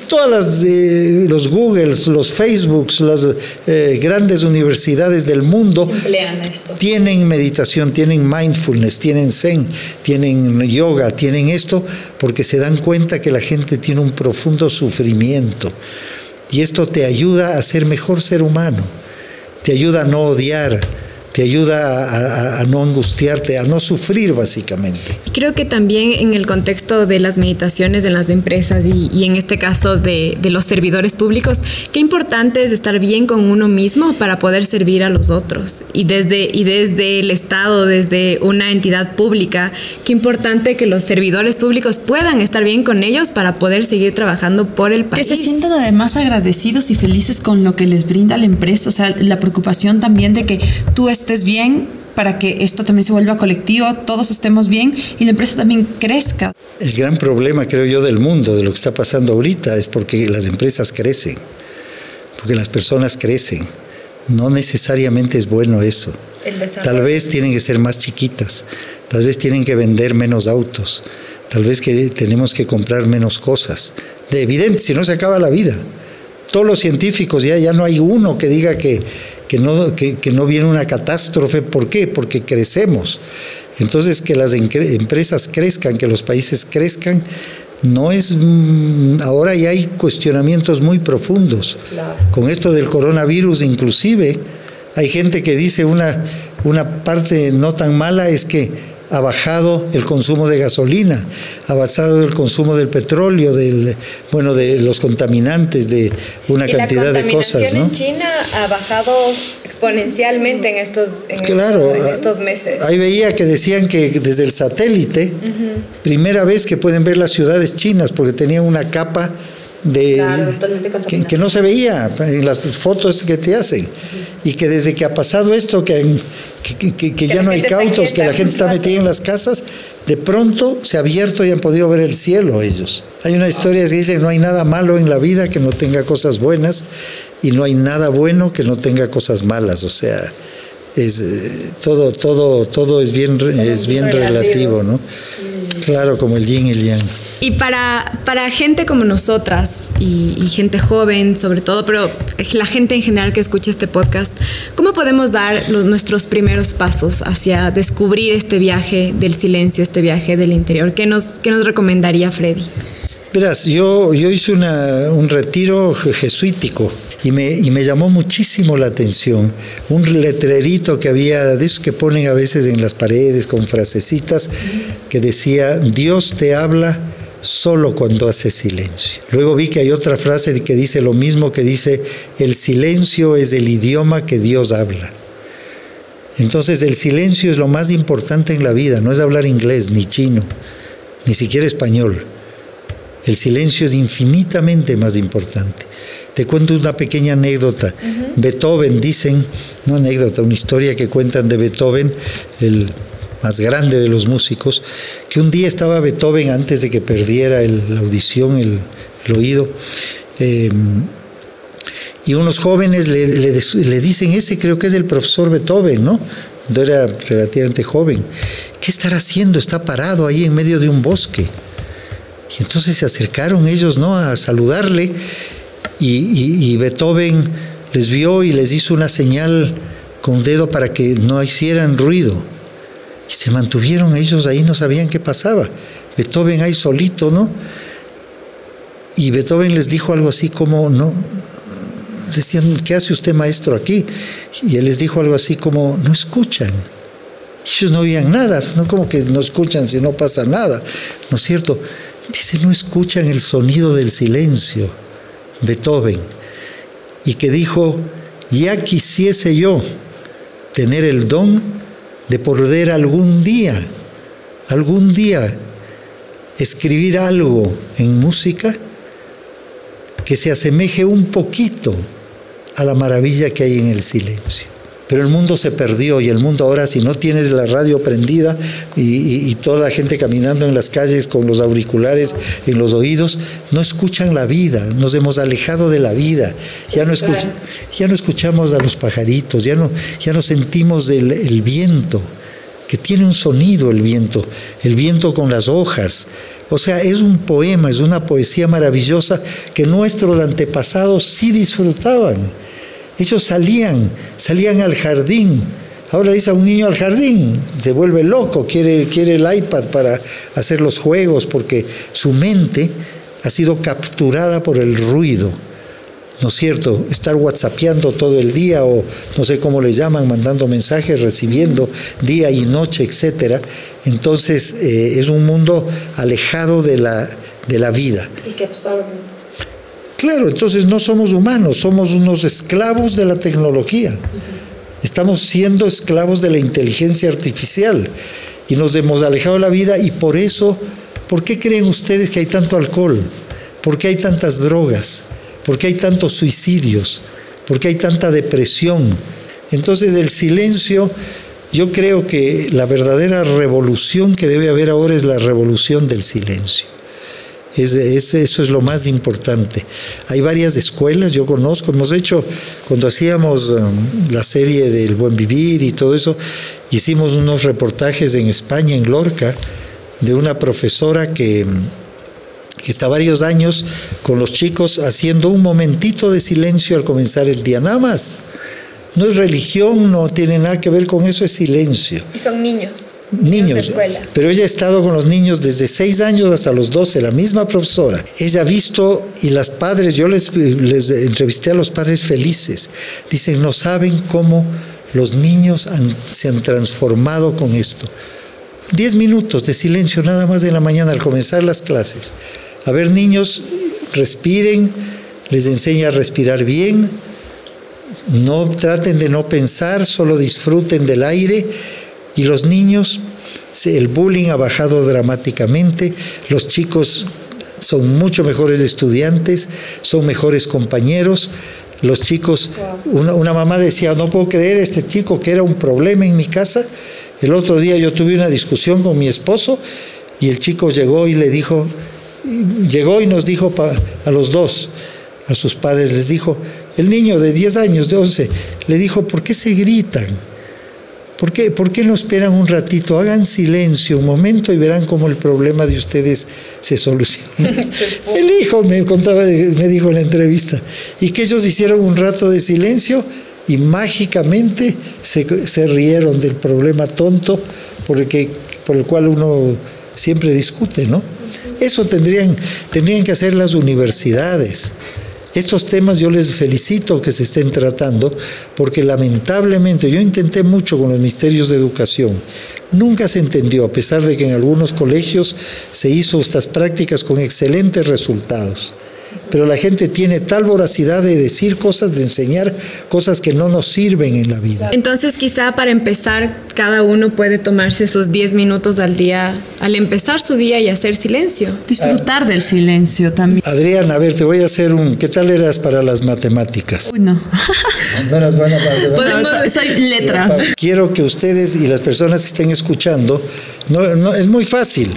todas las eh, los Googles, los Facebooks, las eh, grandes universidades del mundo tienen meditación, tienen mindfulness, tienen zen, tienen yoga, tienen esto porque se dan cuenta que la gente tiene un profundo sufrimiento. Y esto te ayuda a ser mejor ser humano, te ayuda a no odiar, te ayuda a, no angustiarte, a no sufrir básicamente. Creo que también en el contexto de las meditaciones en las empresas y, en este caso de, los servidores públicos, qué importante es estar bien con uno mismo para poder servir a los otros. Y desde, y desde el Estado, desde una entidad pública, qué importante que los servidores públicos puedan estar bien con ellos para poder seguir trabajando por el país. Que se sientan además agradecidos y felices con lo que les brinda la empresa, o sea, la preocupación también de que tú estés estés bien, para que esto también se vuelva colectivo, todos estemos bien y la empresa también crezca. El gran problema, creo yo, del mundo, de lo que está pasando ahorita, es porque las empresas crecen, porque las personas crecen. No necesariamente es bueno eso. Tal vez tienen que ser más chiquitas, tal vez tienen que vender menos autos, Tal vez que tenemos que comprar menos cosas. De evidente, si no se acaba la vida. Todos los científicos, ya, ya no hay uno que diga que, que, no, que, que no viene una catástrofe. ¿Por qué? Porque crecemos. Entonces, que las empresas crezcan, que los países crezcan, no es mm, ahora ya hay cuestionamientos muy profundos con esto del coronavirus inclusive hay gente que dice una una parte no tan mala es que ha bajado el consumo de gasolina, ha bajado el consumo del petróleo, del bueno de los contaminantes, de una cantidad de cosas, ¿no? en China ha bajado exponencialmente en estos en claro, estos, meses. Ahí veía que decían que desde el satélite, primera vez que pueden ver las ciudades chinas porque tenían una capa de que, no se veía en las fotos que te hacen. Y que desde que ha pasado esto que, que, ya no hay cautos que la gente está metida en las casas de pronto se ha abierto y han podido ver el cielo ellos. Hay una historia que dice no hay nada malo en la vida que no tenga cosas buenas y no hay nada bueno que no tenga cosas malas o sea es eh, todo todo todo es bien es bien relativo. no claro como el yin y el yang y para, para gente como nosotras y, gente joven sobre todo, pero la gente en general que escucha este podcast, ¿cómo podemos dar nuestros primeros pasos hacia descubrir este viaje del silencio, este viaje del interior? ¿Qué nos, qué nos recomendaría Freddy? Verás, yo, yo hice una, un retiro jesuítico y me, y me llamó muchísimo la atención. Un letrerito que había, de esos que ponen a veces en las paredes con frasecitas, que decía, Dios te habla solo cuando hace silencio. Luego vi que hay otra frase que dice lo mismo que dice, el silencio es el idioma que Dios habla. Entonces el silencio es lo más importante en la vida, no es hablar inglés, ni chino, ni siquiera español. El silencio es infinitamente más importante. Te cuento una pequeña anécdota. Beethoven, dicen, no anécdota, una historia que cuentan de Beethoven, el más grande de los músicos, que un día estaba Beethoven antes de que perdiera la audición, el, oído, em, y unos jóvenes le, le, dicen, ese creo que es el profesor Beethoven, ¿no? Cuando era relativamente joven. ¿Qué estará haciendo? Está parado ahí en medio de un bosque. Y entonces se acercaron ellos, ¿no? A saludarle y, y Beethoven les vio y les hizo una señal con dedo para que no hicieran ruido. Y se mantuvieron ellos ahí, no sabían qué pasaba. Beethoven ahí solito, ¿no? Y Beethoven les dijo algo así como, no, decían, ¿qué hace usted maestro aquí? Y él les dijo algo así como, no escuchan. Ellos no oían nada, no como que no escuchan si no pasa nada, ¿no es cierto? Dice, no escuchan el sonido del silencio, Beethoven. Y que dijo, ya quisiese yo tener el don de poder algún día, algún día escribir algo en música que se asemeje un poquito a la maravilla que hay en el silencio. Pero el mundo se perdió y el mundo ahora si no tienes la radio prendida y, toda la gente caminando en las calles con los auriculares en los oídos, no escuchan la vida, nos hemos alejado de la vida, ya no, ya no escuchamos a los pajaritos, ya no, ya no sentimos el, el viento, que tiene un sonido el viento, el viento con las hojas. O sea, es un poema, es una poesía maravillosa que nuestros antepasados sí disfrutaban. Ellos salían, salían al jardín. Ahora dice a un niño al jardín, se vuelve loco, quiere, quiere el iPad para hacer los juegos porque su mente ha sido capturada por el ruido. ¿No es cierto? Estar whatsappeando todo el día o no sé cómo le llaman, mandando mensajes, recibiendo día y noche, etcétera. Entonces eh, es un mundo alejado de la, de la vida. Y que Claro, entonces no somos humanos, somos unos esclavos de la tecnología. Estamos siendo esclavos de la inteligencia artificial y nos hemos alejado de la vida y por eso, ¿por qué creen ustedes que hay tanto alcohol? ¿Por qué hay tantas drogas? ¿Por qué hay tantos suicidios? ¿Por qué hay tanta depresión? Entonces el silencio, yo creo que la verdadera revolución que debe haber ahora es la revolución del silencio. Es, eso es lo más importante. Hay varias escuelas, yo conozco, hemos hecho, cuando hacíamos um, la serie del buen vivir y todo eso, hicimos unos reportajes en España, en Lorca, de una profesora que, que está varios años con los chicos haciendo un momentito de silencio al comenzar el día, nada más. No es religión, no tiene nada que ver con eso, es silencio. Y son niños. Niños. Pero ella ha estado con los niños desde 6 años hasta los 12, la misma profesora. Ella ha visto, y las padres, yo les, les entrevisté a los padres felices, dicen, no saben cómo los niños se han transformado con esto. 10 minutos de silencio nada más de la mañana al comenzar las clases. A ver, niños, respiren, les enseña a respirar bien, no traten de no pensar, solo disfruten del aire y los niños, el bullying ha bajado dramáticamente, los chicos son mucho mejores estudiantes, son mejores compañeros. Los chicos, una, una, mamá decía, no puedo creer este chico que era un problema en mi casa. El otro día yo tuve una discusión con mi esposo y el chico llegó y le dijo, llegó y nos dijo a los dos, a sus padres, les dijo, el niño de 10 años, de 11, le dijo, ¿por qué se gritan? ¿Por qué, ¿Por qué no esperan un ratito? Hagan silencio un momento y verán cómo el problema de ustedes se soluciona. el hijo me contaba, me dijo en la entrevista, y que ellos hicieron un rato de silencio y mágicamente se, se rieron del problema tonto por el, que, por el cual uno siempre discute, ¿no? Eso tendrían, tendrían que hacer las universidades. Estos temas yo les felicito que se estén tratando porque lamentablemente yo intenté mucho con los ministerios de educación. Nunca se entendió, a pesar de que en algunos colegios se hizo estas prácticas con excelentes resultados pero la gente tiene tal voracidad de decir cosas, de enseñar cosas que no nos sirven en la vida. Entonces quizá para empezar, cada uno puede tomarse esos 10 minutos al día, al empezar su día y hacer silencio. Disfrutar del silencio también. Adrián, a ver, te voy a hacer un... ¿Qué tal eras para las matemáticas? Uy, no. no eras buena para las soy, soy letra. Quiero que ustedes y las personas que estén escuchando, no, no, es muy fácil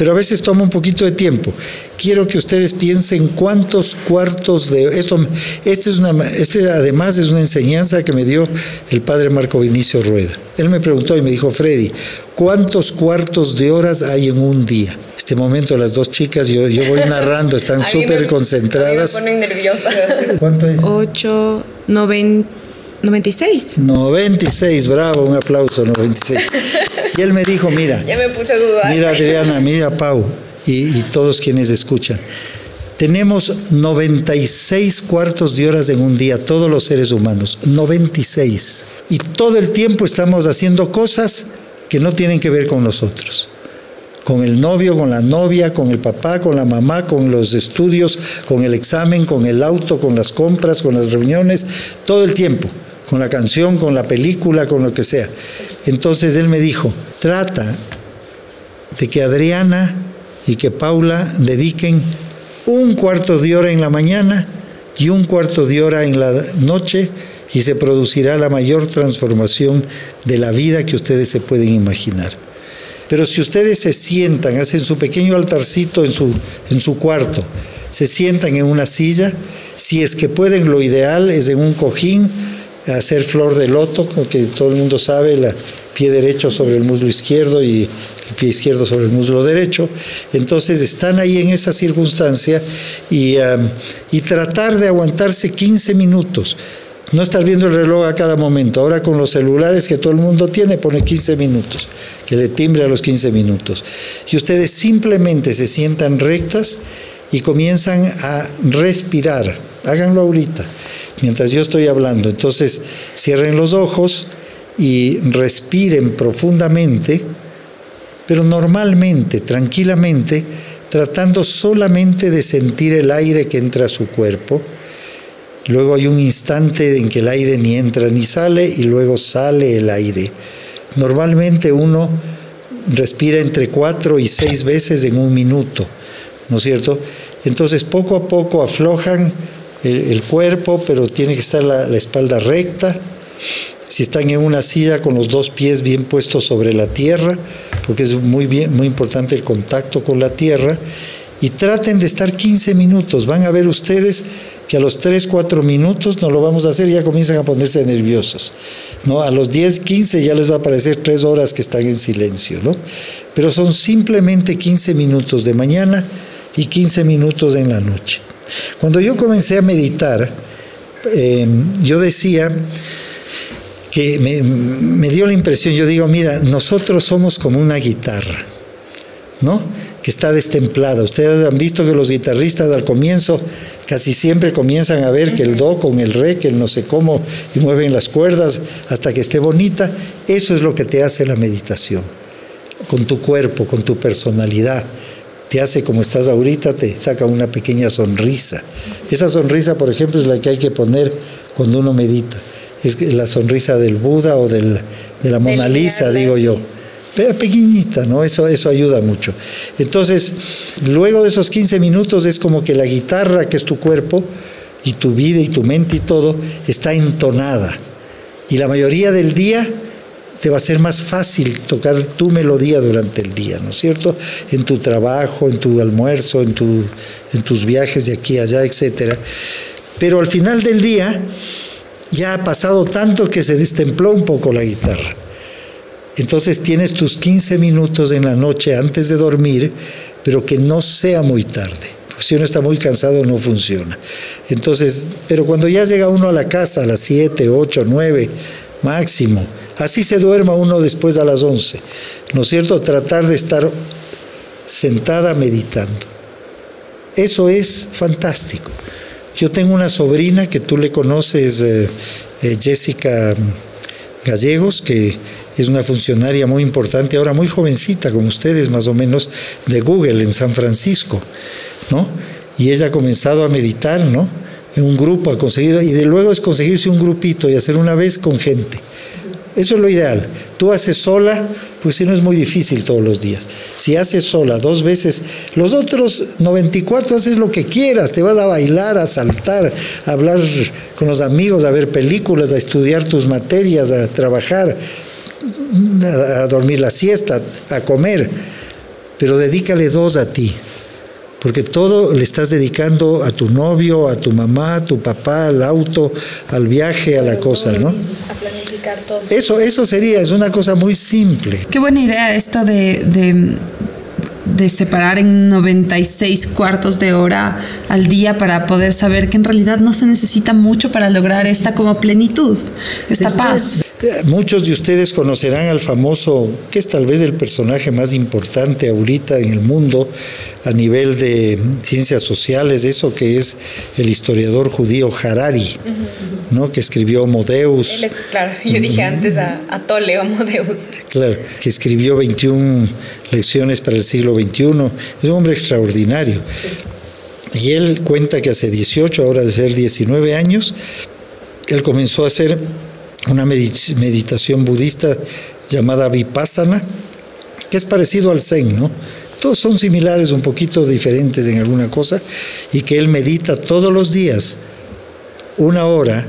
pero a veces toma un poquito de tiempo. Quiero que ustedes piensen cuántos cuartos de esto. Este es una, este además es una enseñanza que me dio el padre Marco Vinicio Rueda. Él me preguntó y me dijo, Freddy, ¿cuántos cuartos de horas hay en un día? Este momento las dos chicas, yo, yo voy narrando, están súper concentradas. me ponen nerviosas. ¿Cuánto es? 8, 90. 96. 96, bravo, un aplauso, 96. Y él me dijo, mira, ya me puse a dudar. Mira Adriana, mira Pau y, y todos quienes escuchan. Tenemos 96 cuartos de horas en un día, todos los seres humanos, 96. Y todo el tiempo estamos haciendo cosas que no tienen que ver con nosotros. Con el novio, con la novia, con el papá, con la mamá, con los estudios, con el examen, con el auto, con las compras, con las reuniones, todo el tiempo con la canción, con la película, con lo que sea. Entonces él me dijo, trata de que Adriana y que Paula dediquen un cuarto de hora en la mañana y un cuarto de hora en la noche y se producirá la mayor transformación de la vida que ustedes se pueden imaginar. Pero si ustedes se sientan, hacen su pequeño altarcito en su, en su cuarto, se sientan en una silla, si es que pueden, lo ideal es en un cojín hacer flor de loto, que todo el mundo sabe, el pie derecho sobre el muslo izquierdo y el pie izquierdo sobre el muslo derecho. Entonces están ahí en esa circunstancia y, y tratar de aguantarse 15 minutos. No estar viendo el reloj a cada momento. Ahora con los celulares que todo el mundo tiene, pone 15 minutos, que le timbre a los 15 minutos. Y ustedes simplemente se sientan rectas y comienzan a respirar. Háganlo ahorita mientras yo estoy hablando. Entonces, cierren los ojos y respiren profundamente, pero normalmente, tranquilamente, tratando solamente de sentir el aire que entra a su cuerpo. Luego hay un instante en que el aire ni entra ni sale y luego sale el aire. Normalmente uno respira entre cuatro y seis veces en un minuto, ¿no es cierto? Entonces poco a poco aflojan el, cuerpo, pero tiene que estar la, espalda recta. Si están en una silla con los dos pies bien puestos sobre la tierra, porque es muy, bien, muy importante el contacto con la tierra, y traten de estar 15 minutos. Van a ver ustedes que a los 3, 4 minutos no lo vamos a hacer y ya comienzan a ponerse nerviosos. ¿no? A los 10, 15 ya les va a parecer 3 horas que están en silencio. ¿no? Pero son simplemente 15 minutos de mañana y 15 minutos en la noche. Cuando yo comencé a meditar, eh, yo decía que me, me, dio la impresión, yo digo, mira, nosotros somos como una guitarra, ¿no? Que está destemplada. Ustedes han visto que los guitarristas al comienzo casi siempre comienzan a ver que el do con el re, que el no sé cómo, y mueven las cuerdas hasta que esté bonita. Eso es lo que te hace la meditación, con tu cuerpo, con tu personalidad. Te hace como estás ahorita, te saca una pequeña sonrisa. Esa sonrisa, por ejemplo, es la que hay que poner cuando uno medita es la sonrisa del Buda o del, de la Mona Lisa, digo yo. Pero pequeñita, ¿no? Eso, eso ayuda mucho. Entonces, luego de esos 15 minutos es como que la guitarra, que es tu cuerpo, y tu vida y tu mente y todo, está entonada. Y la mayoría del día te va a ser más fácil tocar tu melodía durante el día, ¿no es cierto? En tu trabajo, en tu almuerzo, en, tu, en tus viajes de aquí a allá, etc. Pero al final del día ya ha pasado tanto que se destempló un poco la guitarra. Entonces tienes tus 15 minutos en la noche antes de dormir, pero que no sea muy tarde. Si uno está muy cansado no funciona. Entonces, pero cuando ya llega uno a la casa a las 7, 8, 9 máximo, así se duerma uno después a las 11. ¿No es cierto? Tratar de estar sentada meditando. Eso es fantástico. Yo tengo una sobrina que tú le conoces, eh, eh, Jessica Gallegos, que es una funcionaria muy importante, ahora muy jovencita, como ustedes más o menos, de Google en San Francisco, ¿no? Y ella ha comenzado a meditar, ¿no? En un grupo, ha conseguido, y de luego es conseguirse un grupito y hacer una vez con gente. Eso es lo ideal. Tú haces sola, pues si no es muy difícil todos los días. Si haces sola dos veces, los otros 94 haces lo que quieras, te vas a bailar, a saltar, a hablar con los amigos, a ver películas, a estudiar tus materias, a trabajar, a dormir la siesta, a comer. Pero dedícale dos a ti, porque todo le estás dedicando a tu novio, a tu mamá, a tu papá, al auto, al viaje, a la cosa, ¿no? Eso, eso sería, es una cosa muy simple. Qué buena idea esto de, de, de, separar en 96 cuartos de hora al día para poder saber que en realidad no se necesita mucho para lograr esta como plenitud, esta paz. Muchos de ustedes conocerán al famoso, que es tal vez el personaje más importante ahorita en el mundo a nivel de ciencias sociales, eso que es el historiador judío Harari, ¿no? que escribió Homo Deus. claro, yo dije antes a, a Tole Homo Deus. Claro, que escribió 21 lecciones para el siglo XXI. Es un hombre extraordinario. Y él cuenta que hace 18, ahora de ser 19 años, él comenzó a hacer una meditación budista llamada Vipassana, que es parecido al Zen, ¿no? Todos son similares, un poquito diferentes en alguna cosa, y que él medita todos los días, una hora.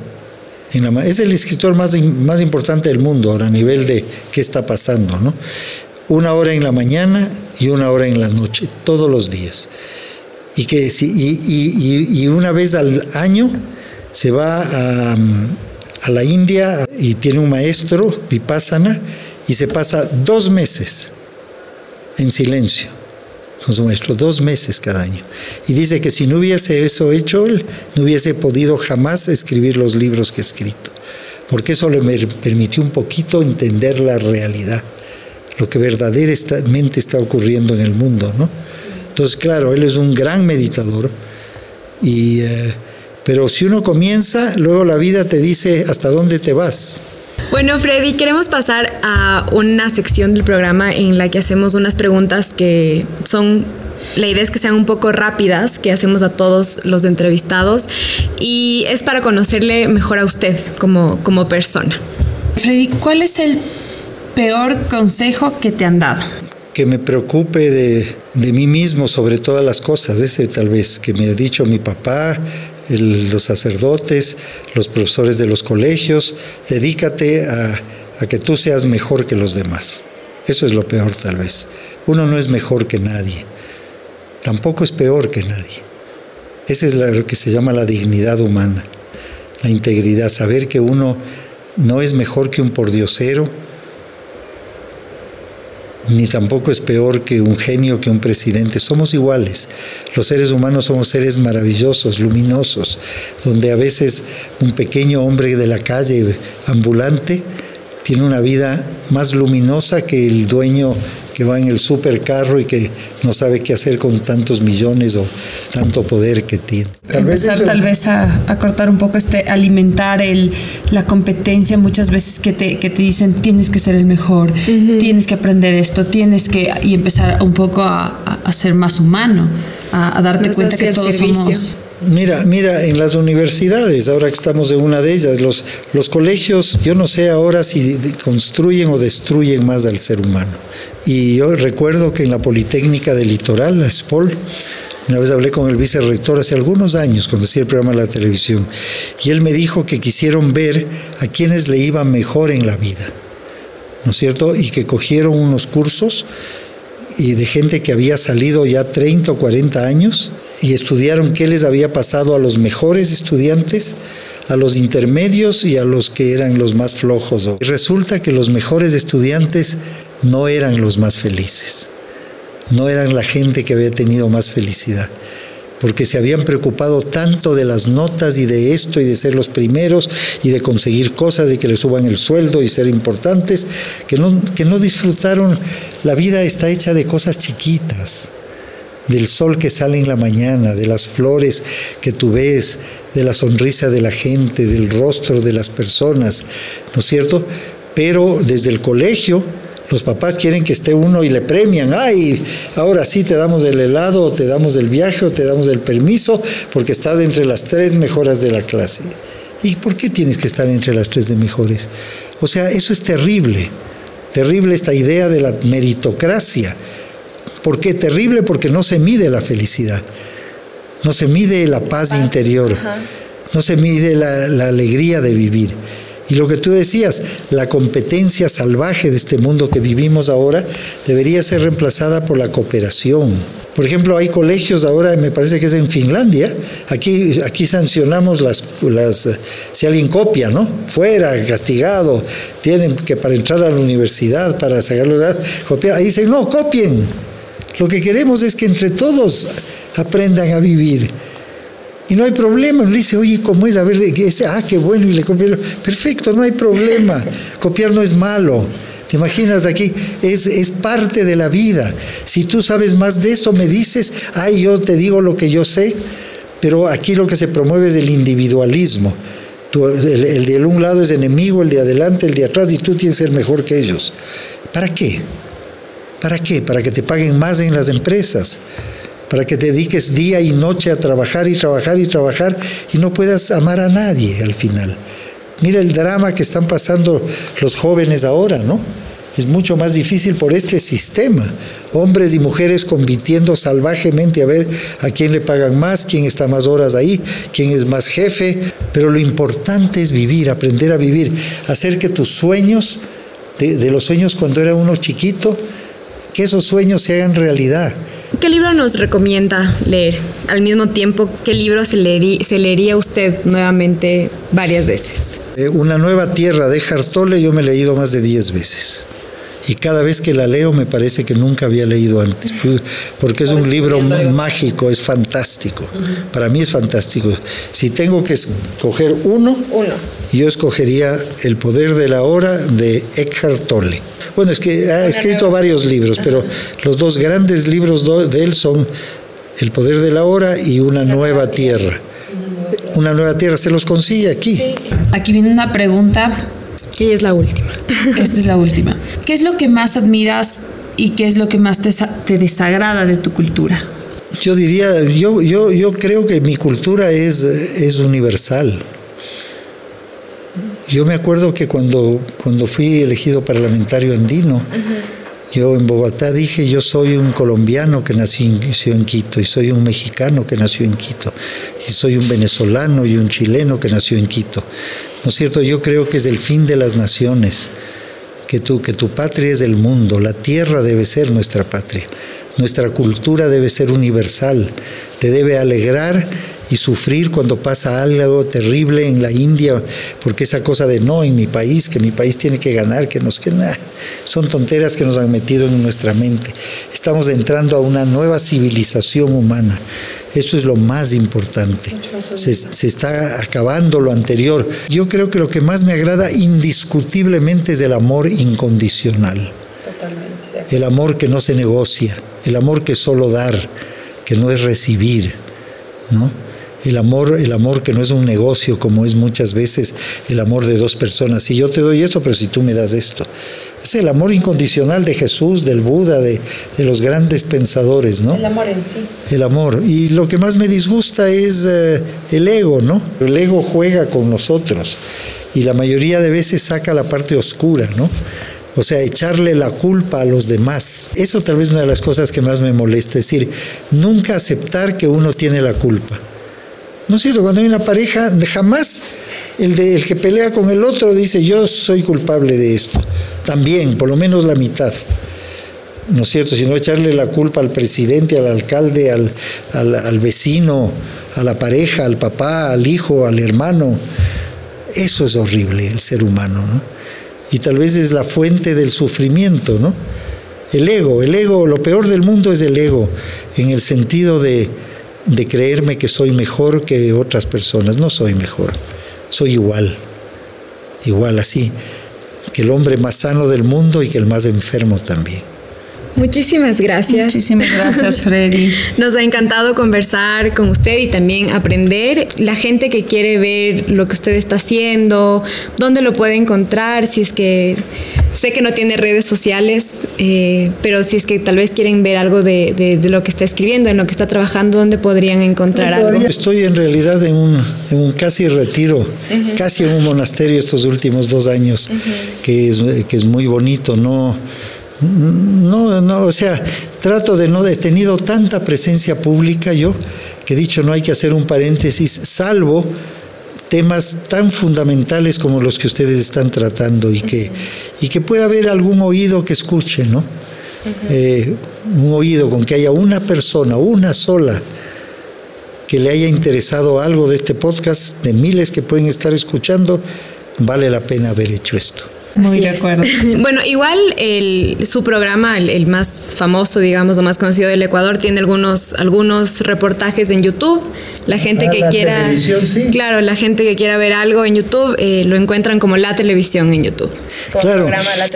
En la, es el escritor más, más importante del mundo ahora a nivel de qué está pasando, ¿no? Una hora en la mañana y una hora en la noche, todos los días. Y, que, y, y, y una vez al año se va a a la India y tiene un maestro, Vipassana, y se pasa dos meses en silencio con su maestro, dos meses cada año. Y dice que si no hubiese eso hecho él, no hubiese podido jamás escribir los libros que ha escrito, porque eso le permitió un poquito entender la realidad, lo que verdaderamente está ocurriendo en el mundo, ¿no? Entonces, claro, él es un gran meditador y... Eh, pero si uno comienza, luego la vida te dice hasta dónde te vas. Bueno, Freddy, queremos pasar a una sección del programa en la que hacemos unas preguntas que son la idea es que sean un poco rápidas, que hacemos a todos los entrevistados, y es para conocerle mejor a usted como, como persona. Freddy, ¿cuál es el peor consejo que te han dado? Que me preocupe de, de mí mismo sobre todas las cosas, ese tal vez que me ha dicho mi papá, los sacerdotes, los profesores de los colegios, dedícate a, que tú seas mejor que los demás. Eso es lo peor tal vez. Uno no es mejor que nadie. tampoco es peor que nadie. Esa es lo que se llama la dignidad humana, la integridad, saber que uno no es mejor que un pordiosero, ni tampoco es peor que un genio, que un presidente. Somos iguales. Los seres humanos somos seres maravillosos, luminosos, donde a veces un pequeño hombre de la calle ambulante tiene una vida más luminosa que el dueño que va en el supercarro y que no sabe qué hacer con tantos millones o tanto poder que tiene. Tal Empezar vez tal vez a, cortar un poco este, alimentar el, la competencia muchas veces que te, que te dicen tienes que ser el mejor, tienes que aprender esto, tienes que, y empezar un poco a, a, ser más humano, a, darte cuenta que todos somos Mira, mira, en las universidades, ahora que estamos en una de ellas, los, los colegios, yo no sé ahora si construyen o destruyen más al ser humano. Y yo recuerdo que en la Politécnica del Litoral, la SPOL, una vez hablé con el vicerrector hace algunos años, cuando hacía el programa de la televisión, y él me dijo que quisieron ver a quienes le iba mejor en la vida, ¿no es cierto? Y que cogieron unos cursos y de gente que había salido ya 30 o 40 años y estudiaron qué les había pasado a los mejores estudiantes, a los intermedios y a los que eran los más flojos. Y resulta que los mejores estudiantes no eran los más felices, no eran la gente que había tenido más felicidad porque se habían preocupado tanto de las notas y de esto y de ser los primeros y de conseguir cosas y que les suban el sueldo y ser importantes, que no, que no disfrutaron. La vida está hecha de cosas chiquitas, del sol que sale en la mañana, de las flores que tú ves, de la sonrisa de la gente, del rostro de las personas, ¿no es cierto? Pero desde el colegio los papás quieren que esté uno y le premian. Ay, ahora sí te damos el helado, o te damos el viaje, o te damos el permiso, porque estás entre las tres mejoras de la clase. ¿Y por qué tienes que estar entre las tres de mejores? O sea, eso es terrible. Terrible esta idea de la meritocracia. ¿Por qué terrible? Porque no se mide la felicidad. No se mide la paz, interior. No se mide la alegría de vivir. Y lo que tú decías, la competencia salvaje de este mundo que vivimos ahora debería ser reemplazada por la cooperación. Por ejemplo, hay colegios ahora, me parece que es en Finlandia, aquí, aquí sancionamos las, las, si alguien copia, ¿no? Fuera, castigado, tienen que para entrar a la universidad, para sacarlo, copiar, ahí dicen, no, copien. Lo que queremos es que entre todos aprendan a vivir y no hay problema. Le dice, oye, ¿cómo es? A ver, ese, ah, qué bueno, y le copió. Perfecto, no hay problema. Copiar no es malo. ¿Te imaginas aquí? Es, es parte de la vida. Si tú sabes más de esto, me dices, ay, yo te digo lo que yo sé. Pero aquí lo que se promueve es el individualismo. el, el de un lado es enemigo, el de adelante, el de atrás, y tú tienes que ser mejor que ellos. ¿Para qué? ¿Para qué? Para que te paguen más en las empresas para que te dediques día y noche a trabajar y trabajar y trabajar y no puedas amar a nadie al final. Mira el drama que están pasando los jóvenes ahora, ¿no? Es mucho más difícil por este sistema. Hombres y mujeres compitiendo salvajemente a ver a quién le pagan más, quién está más horas ahí, quién es más jefe. Pero lo importante es vivir, aprender a vivir, hacer que tus sueños, de, de los sueños cuando era uno chiquito, que esos sueños se hagan realidad. ¿Qué libro nos recomienda leer? Al mismo tiempo, ¿qué libro se, leería, usted nuevamente varias veces? Eh, Una nueva tierra de Hartole yo me he leído más de 10 veces. Y cada vez que la leo me parece que nunca había leído antes, porque es un libro mágico, es fantástico. Para mí es fantástico. Si tengo que escoger uno, uno, yo escogería El poder de la hora de Eckhart Tolle. Bueno, es que ha escrito varios libros, pero los dos grandes libros de él son El poder de la hora y Una nueva tierra. Una nueva tierra, se los consigue aquí. Aquí viene una pregunta. Que es la última. Esta es la última. ¿Qué es lo que más admiras y qué es lo que más te, te desagrada de tu cultura? Yo diría, yo, yo, yo creo que mi cultura es, es universal. Yo me acuerdo que cuando, cuando fui elegido parlamentario andino, yo en Bogotá dije, yo soy un colombiano que nació en Quito, y soy un mexicano que nació en Quito, y soy un venezolano y un chileno que nació en Quito. ¿No es cierto? Yo creo que es el fin de las naciones que tu, que tu patria es el mundo, la tierra debe ser nuestra patria, nuestra cultura debe ser universal, te debe alegrar y sufrir cuando pasa algo terrible en la India, porque esa cosa de no, en mi país, que mi país tiene que ganar, que nos que nada, son tonteras que nos han metido en nuestra mente. Estamos entrando a una nueva civilización humana. Eso es lo más importante. Se, se, está acabando lo anterior. Yo creo que lo que más me agrada indiscutiblemente es el amor incondicional. Totalmente. El amor que no se negocia, el amor que es solo dar, que no es recibir, ¿no? El amor, el amor que no es un negocio como es muchas veces el amor de dos personas. Si yo te doy esto, pero si tú me das esto. Es el amor incondicional de Jesús, del Buda, de, de los grandes pensadores, ¿no? El amor en sí. El amor. Y lo que más me disgusta es eh, el ego, ¿no? El ego juega con nosotros y la mayoría de veces saca la parte oscura, ¿no? O sea, echarle la culpa a los demás. Eso tal vez es una de las cosas que más me molesta, es decir, nunca aceptar que uno tiene la culpa. ¿No es cierto? Cuando hay una pareja, jamás el, de, el que pelea con el otro dice, yo soy culpable de esto. También, por lo menos la mitad. ¿No es cierto? Sino echarle la culpa al presidente, al alcalde, al, al, al vecino, a la pareja, al papá, al hijo, al hermano. Eso es horrible, el ser humano, ¿no? Y tal vez es la fuente del sufrimiento, ¿no? El ego, el ego, lo peor del mundo es el ego, en el sentido de, de creerme que soy mejor que otras personas. No soy mejor, soy igual, igual así, que el hombre más sano del mundo y que el más enfermo también. Muchísimas gracias. Muchísimas gracias, Freddy. Nos ha encantado conversar con usted y también aprender. La gente que quiere ver lo que usted está haciendo, dónde lo puede encontrar, si es que sé que no tiene redes sociales, eh, pero si es que tal vez quieren ver algo de, de, de, lo que está escribiendo, en lo que está trabajando, ¿dónde podrían encontrar algo? Estoy en realidad en un, en un casi retiro, uh -huh. casi en un monasterio estos últimos dos años, uh -huh. que, es, que es muy bonito, ¿no? No, no, o sea, trato de no he tenido tanta presencia pública yo que he dicho no hay que hacer un paréntesis, salvo temas tan fundamentales como los que ustedes están tratando y que, y que pueda haber algún oído que escuche, ¿no? Eh, un oído con que haya una persona, una sola, que le haya interesado algo de este podcast, de miles que pueden estar escuchando, vale la pena haber hecho esto. Muy Así de acuerdo. Es. Bueno, igual el, su programa, el, el, más famoso, digamos, lo más conocido del Ecuador, tiene algunos, algunos reportajes en YouTube. La gente ah, que la quiera. Sí. Claro, la gente que quiera ver algo en YouTube eh, lo encuentran como la televisión en YouTube. Claro,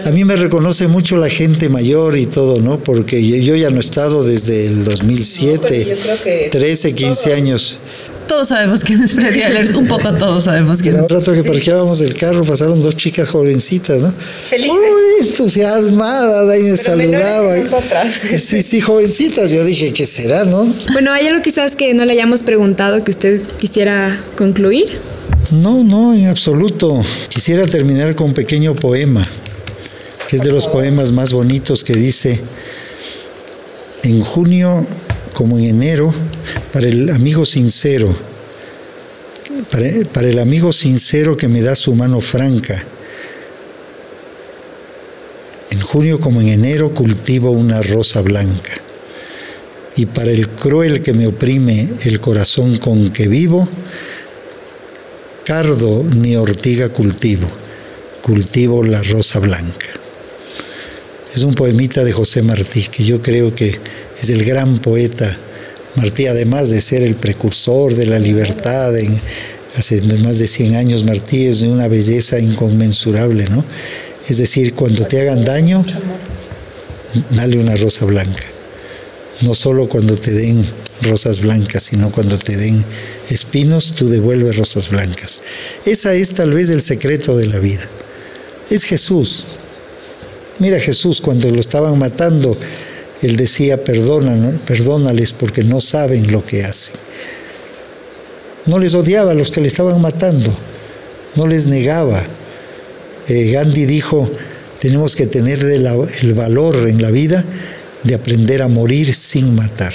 a mí me reconoce mucho la gente mayor y todo, ¿no? Porque yo ya no he estado desde el 2007, no, 13, 15 todos. años todos sabemos quién es Freddy Ehlers, un poco todos sabemos quién es. Un rato que parqueábamos el carro pasaron dos chicas jovencitas, ¿no? Felices. Uy, entusiasmadas, ahí me saludaban. Sí, sí, jovencitas. Yo dije, ¿qué será, no? Bueno, ¿hay algo quizás que no le hayamos preguntado que usted quisiera concluir? No, no, en absoluto. Quisiera terminar con un pequeño poema, que es de los poemas más bonitos que dice, en junio como en enero, para el amigo sincero, para, para, el amigo sincero que me da su mano franca. En junio como en enero cultivo una rosa blanca. Y para el cruel que me oprime el corazón con que vivo, cardo ni ortiga cultivo, cultivo la rosa blanca. Es un poemita de José Martí que yo creo que es el gran poeta Martí, además de ser el precursor de la libertad hace más de 100 años, Martí es de una belleza inconmensurable, ¿no? Es decir, cuando te hagan daño, dale una rosa blanca. No solo cuando te den rosas blancas, sino cuando te den espinos, tú devuelves rosas blancas. Esa es tal vez el secreto de la vida. Es Jesús. Mira Jesús cuando lo estaban matando, él decía, perdónales porque no saben lo que hacen. No les odiaba a los que le estaban matando, no les negaba. Eh, Gandhi dijo, tenemos que tener el, el valor en la vida de aprender a morir sin matar.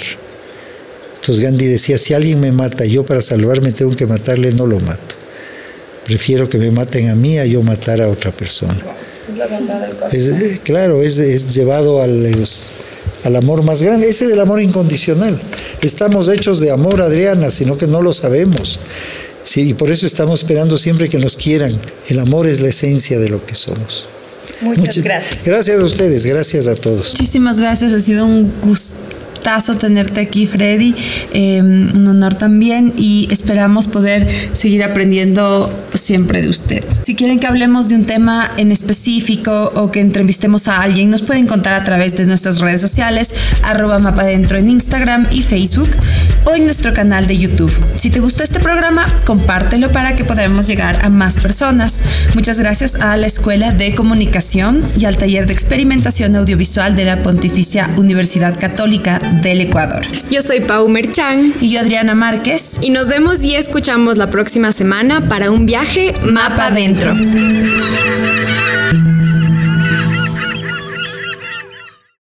Entonces Gandhi decía, si alguien me mata, yo para salvarme tengo que matarle, no lo mato. Prefiero que me maten a mí a yo matar a otra persona. La bondad del corazón. Es, claro, es, es llevado al, al amor más grande, ese del amor incondicional. Estamos hechos de amor, Adriana, sino que no lo sabemos. Sí, y por eso estamos esperando siempre que nos quieran. El amor es la esencia de lo que somos. Muchas gracias. Gracias a ustedes, gracias a todos. Muchísimas gracias, ha sido un gusto tenerte aquí, Freddy. Em, un honor también y esperamos poder seguir aprendiendo siempre de usted. Si quieren que hablemos de un tema en específico o que entrevistemos a alguien, nos pueden contar a través de nuestras redes sociales, arroba mapadentro en Instagram y Facebook o en nuestro canal de YouTube. Si te gustó este programa, compártelo para que podamos llegar a más personas. Muchas gracias a la Escuela de Comunicación y al Taller de Experimentación Audiovisual de la Pontificia Universidad Católica del Ecuador. Yo soy Pau Merchan. Y yo Adriana Márquez. Y nos vemos y escuchamos la próxima semana para un viaje Mapa Adentro.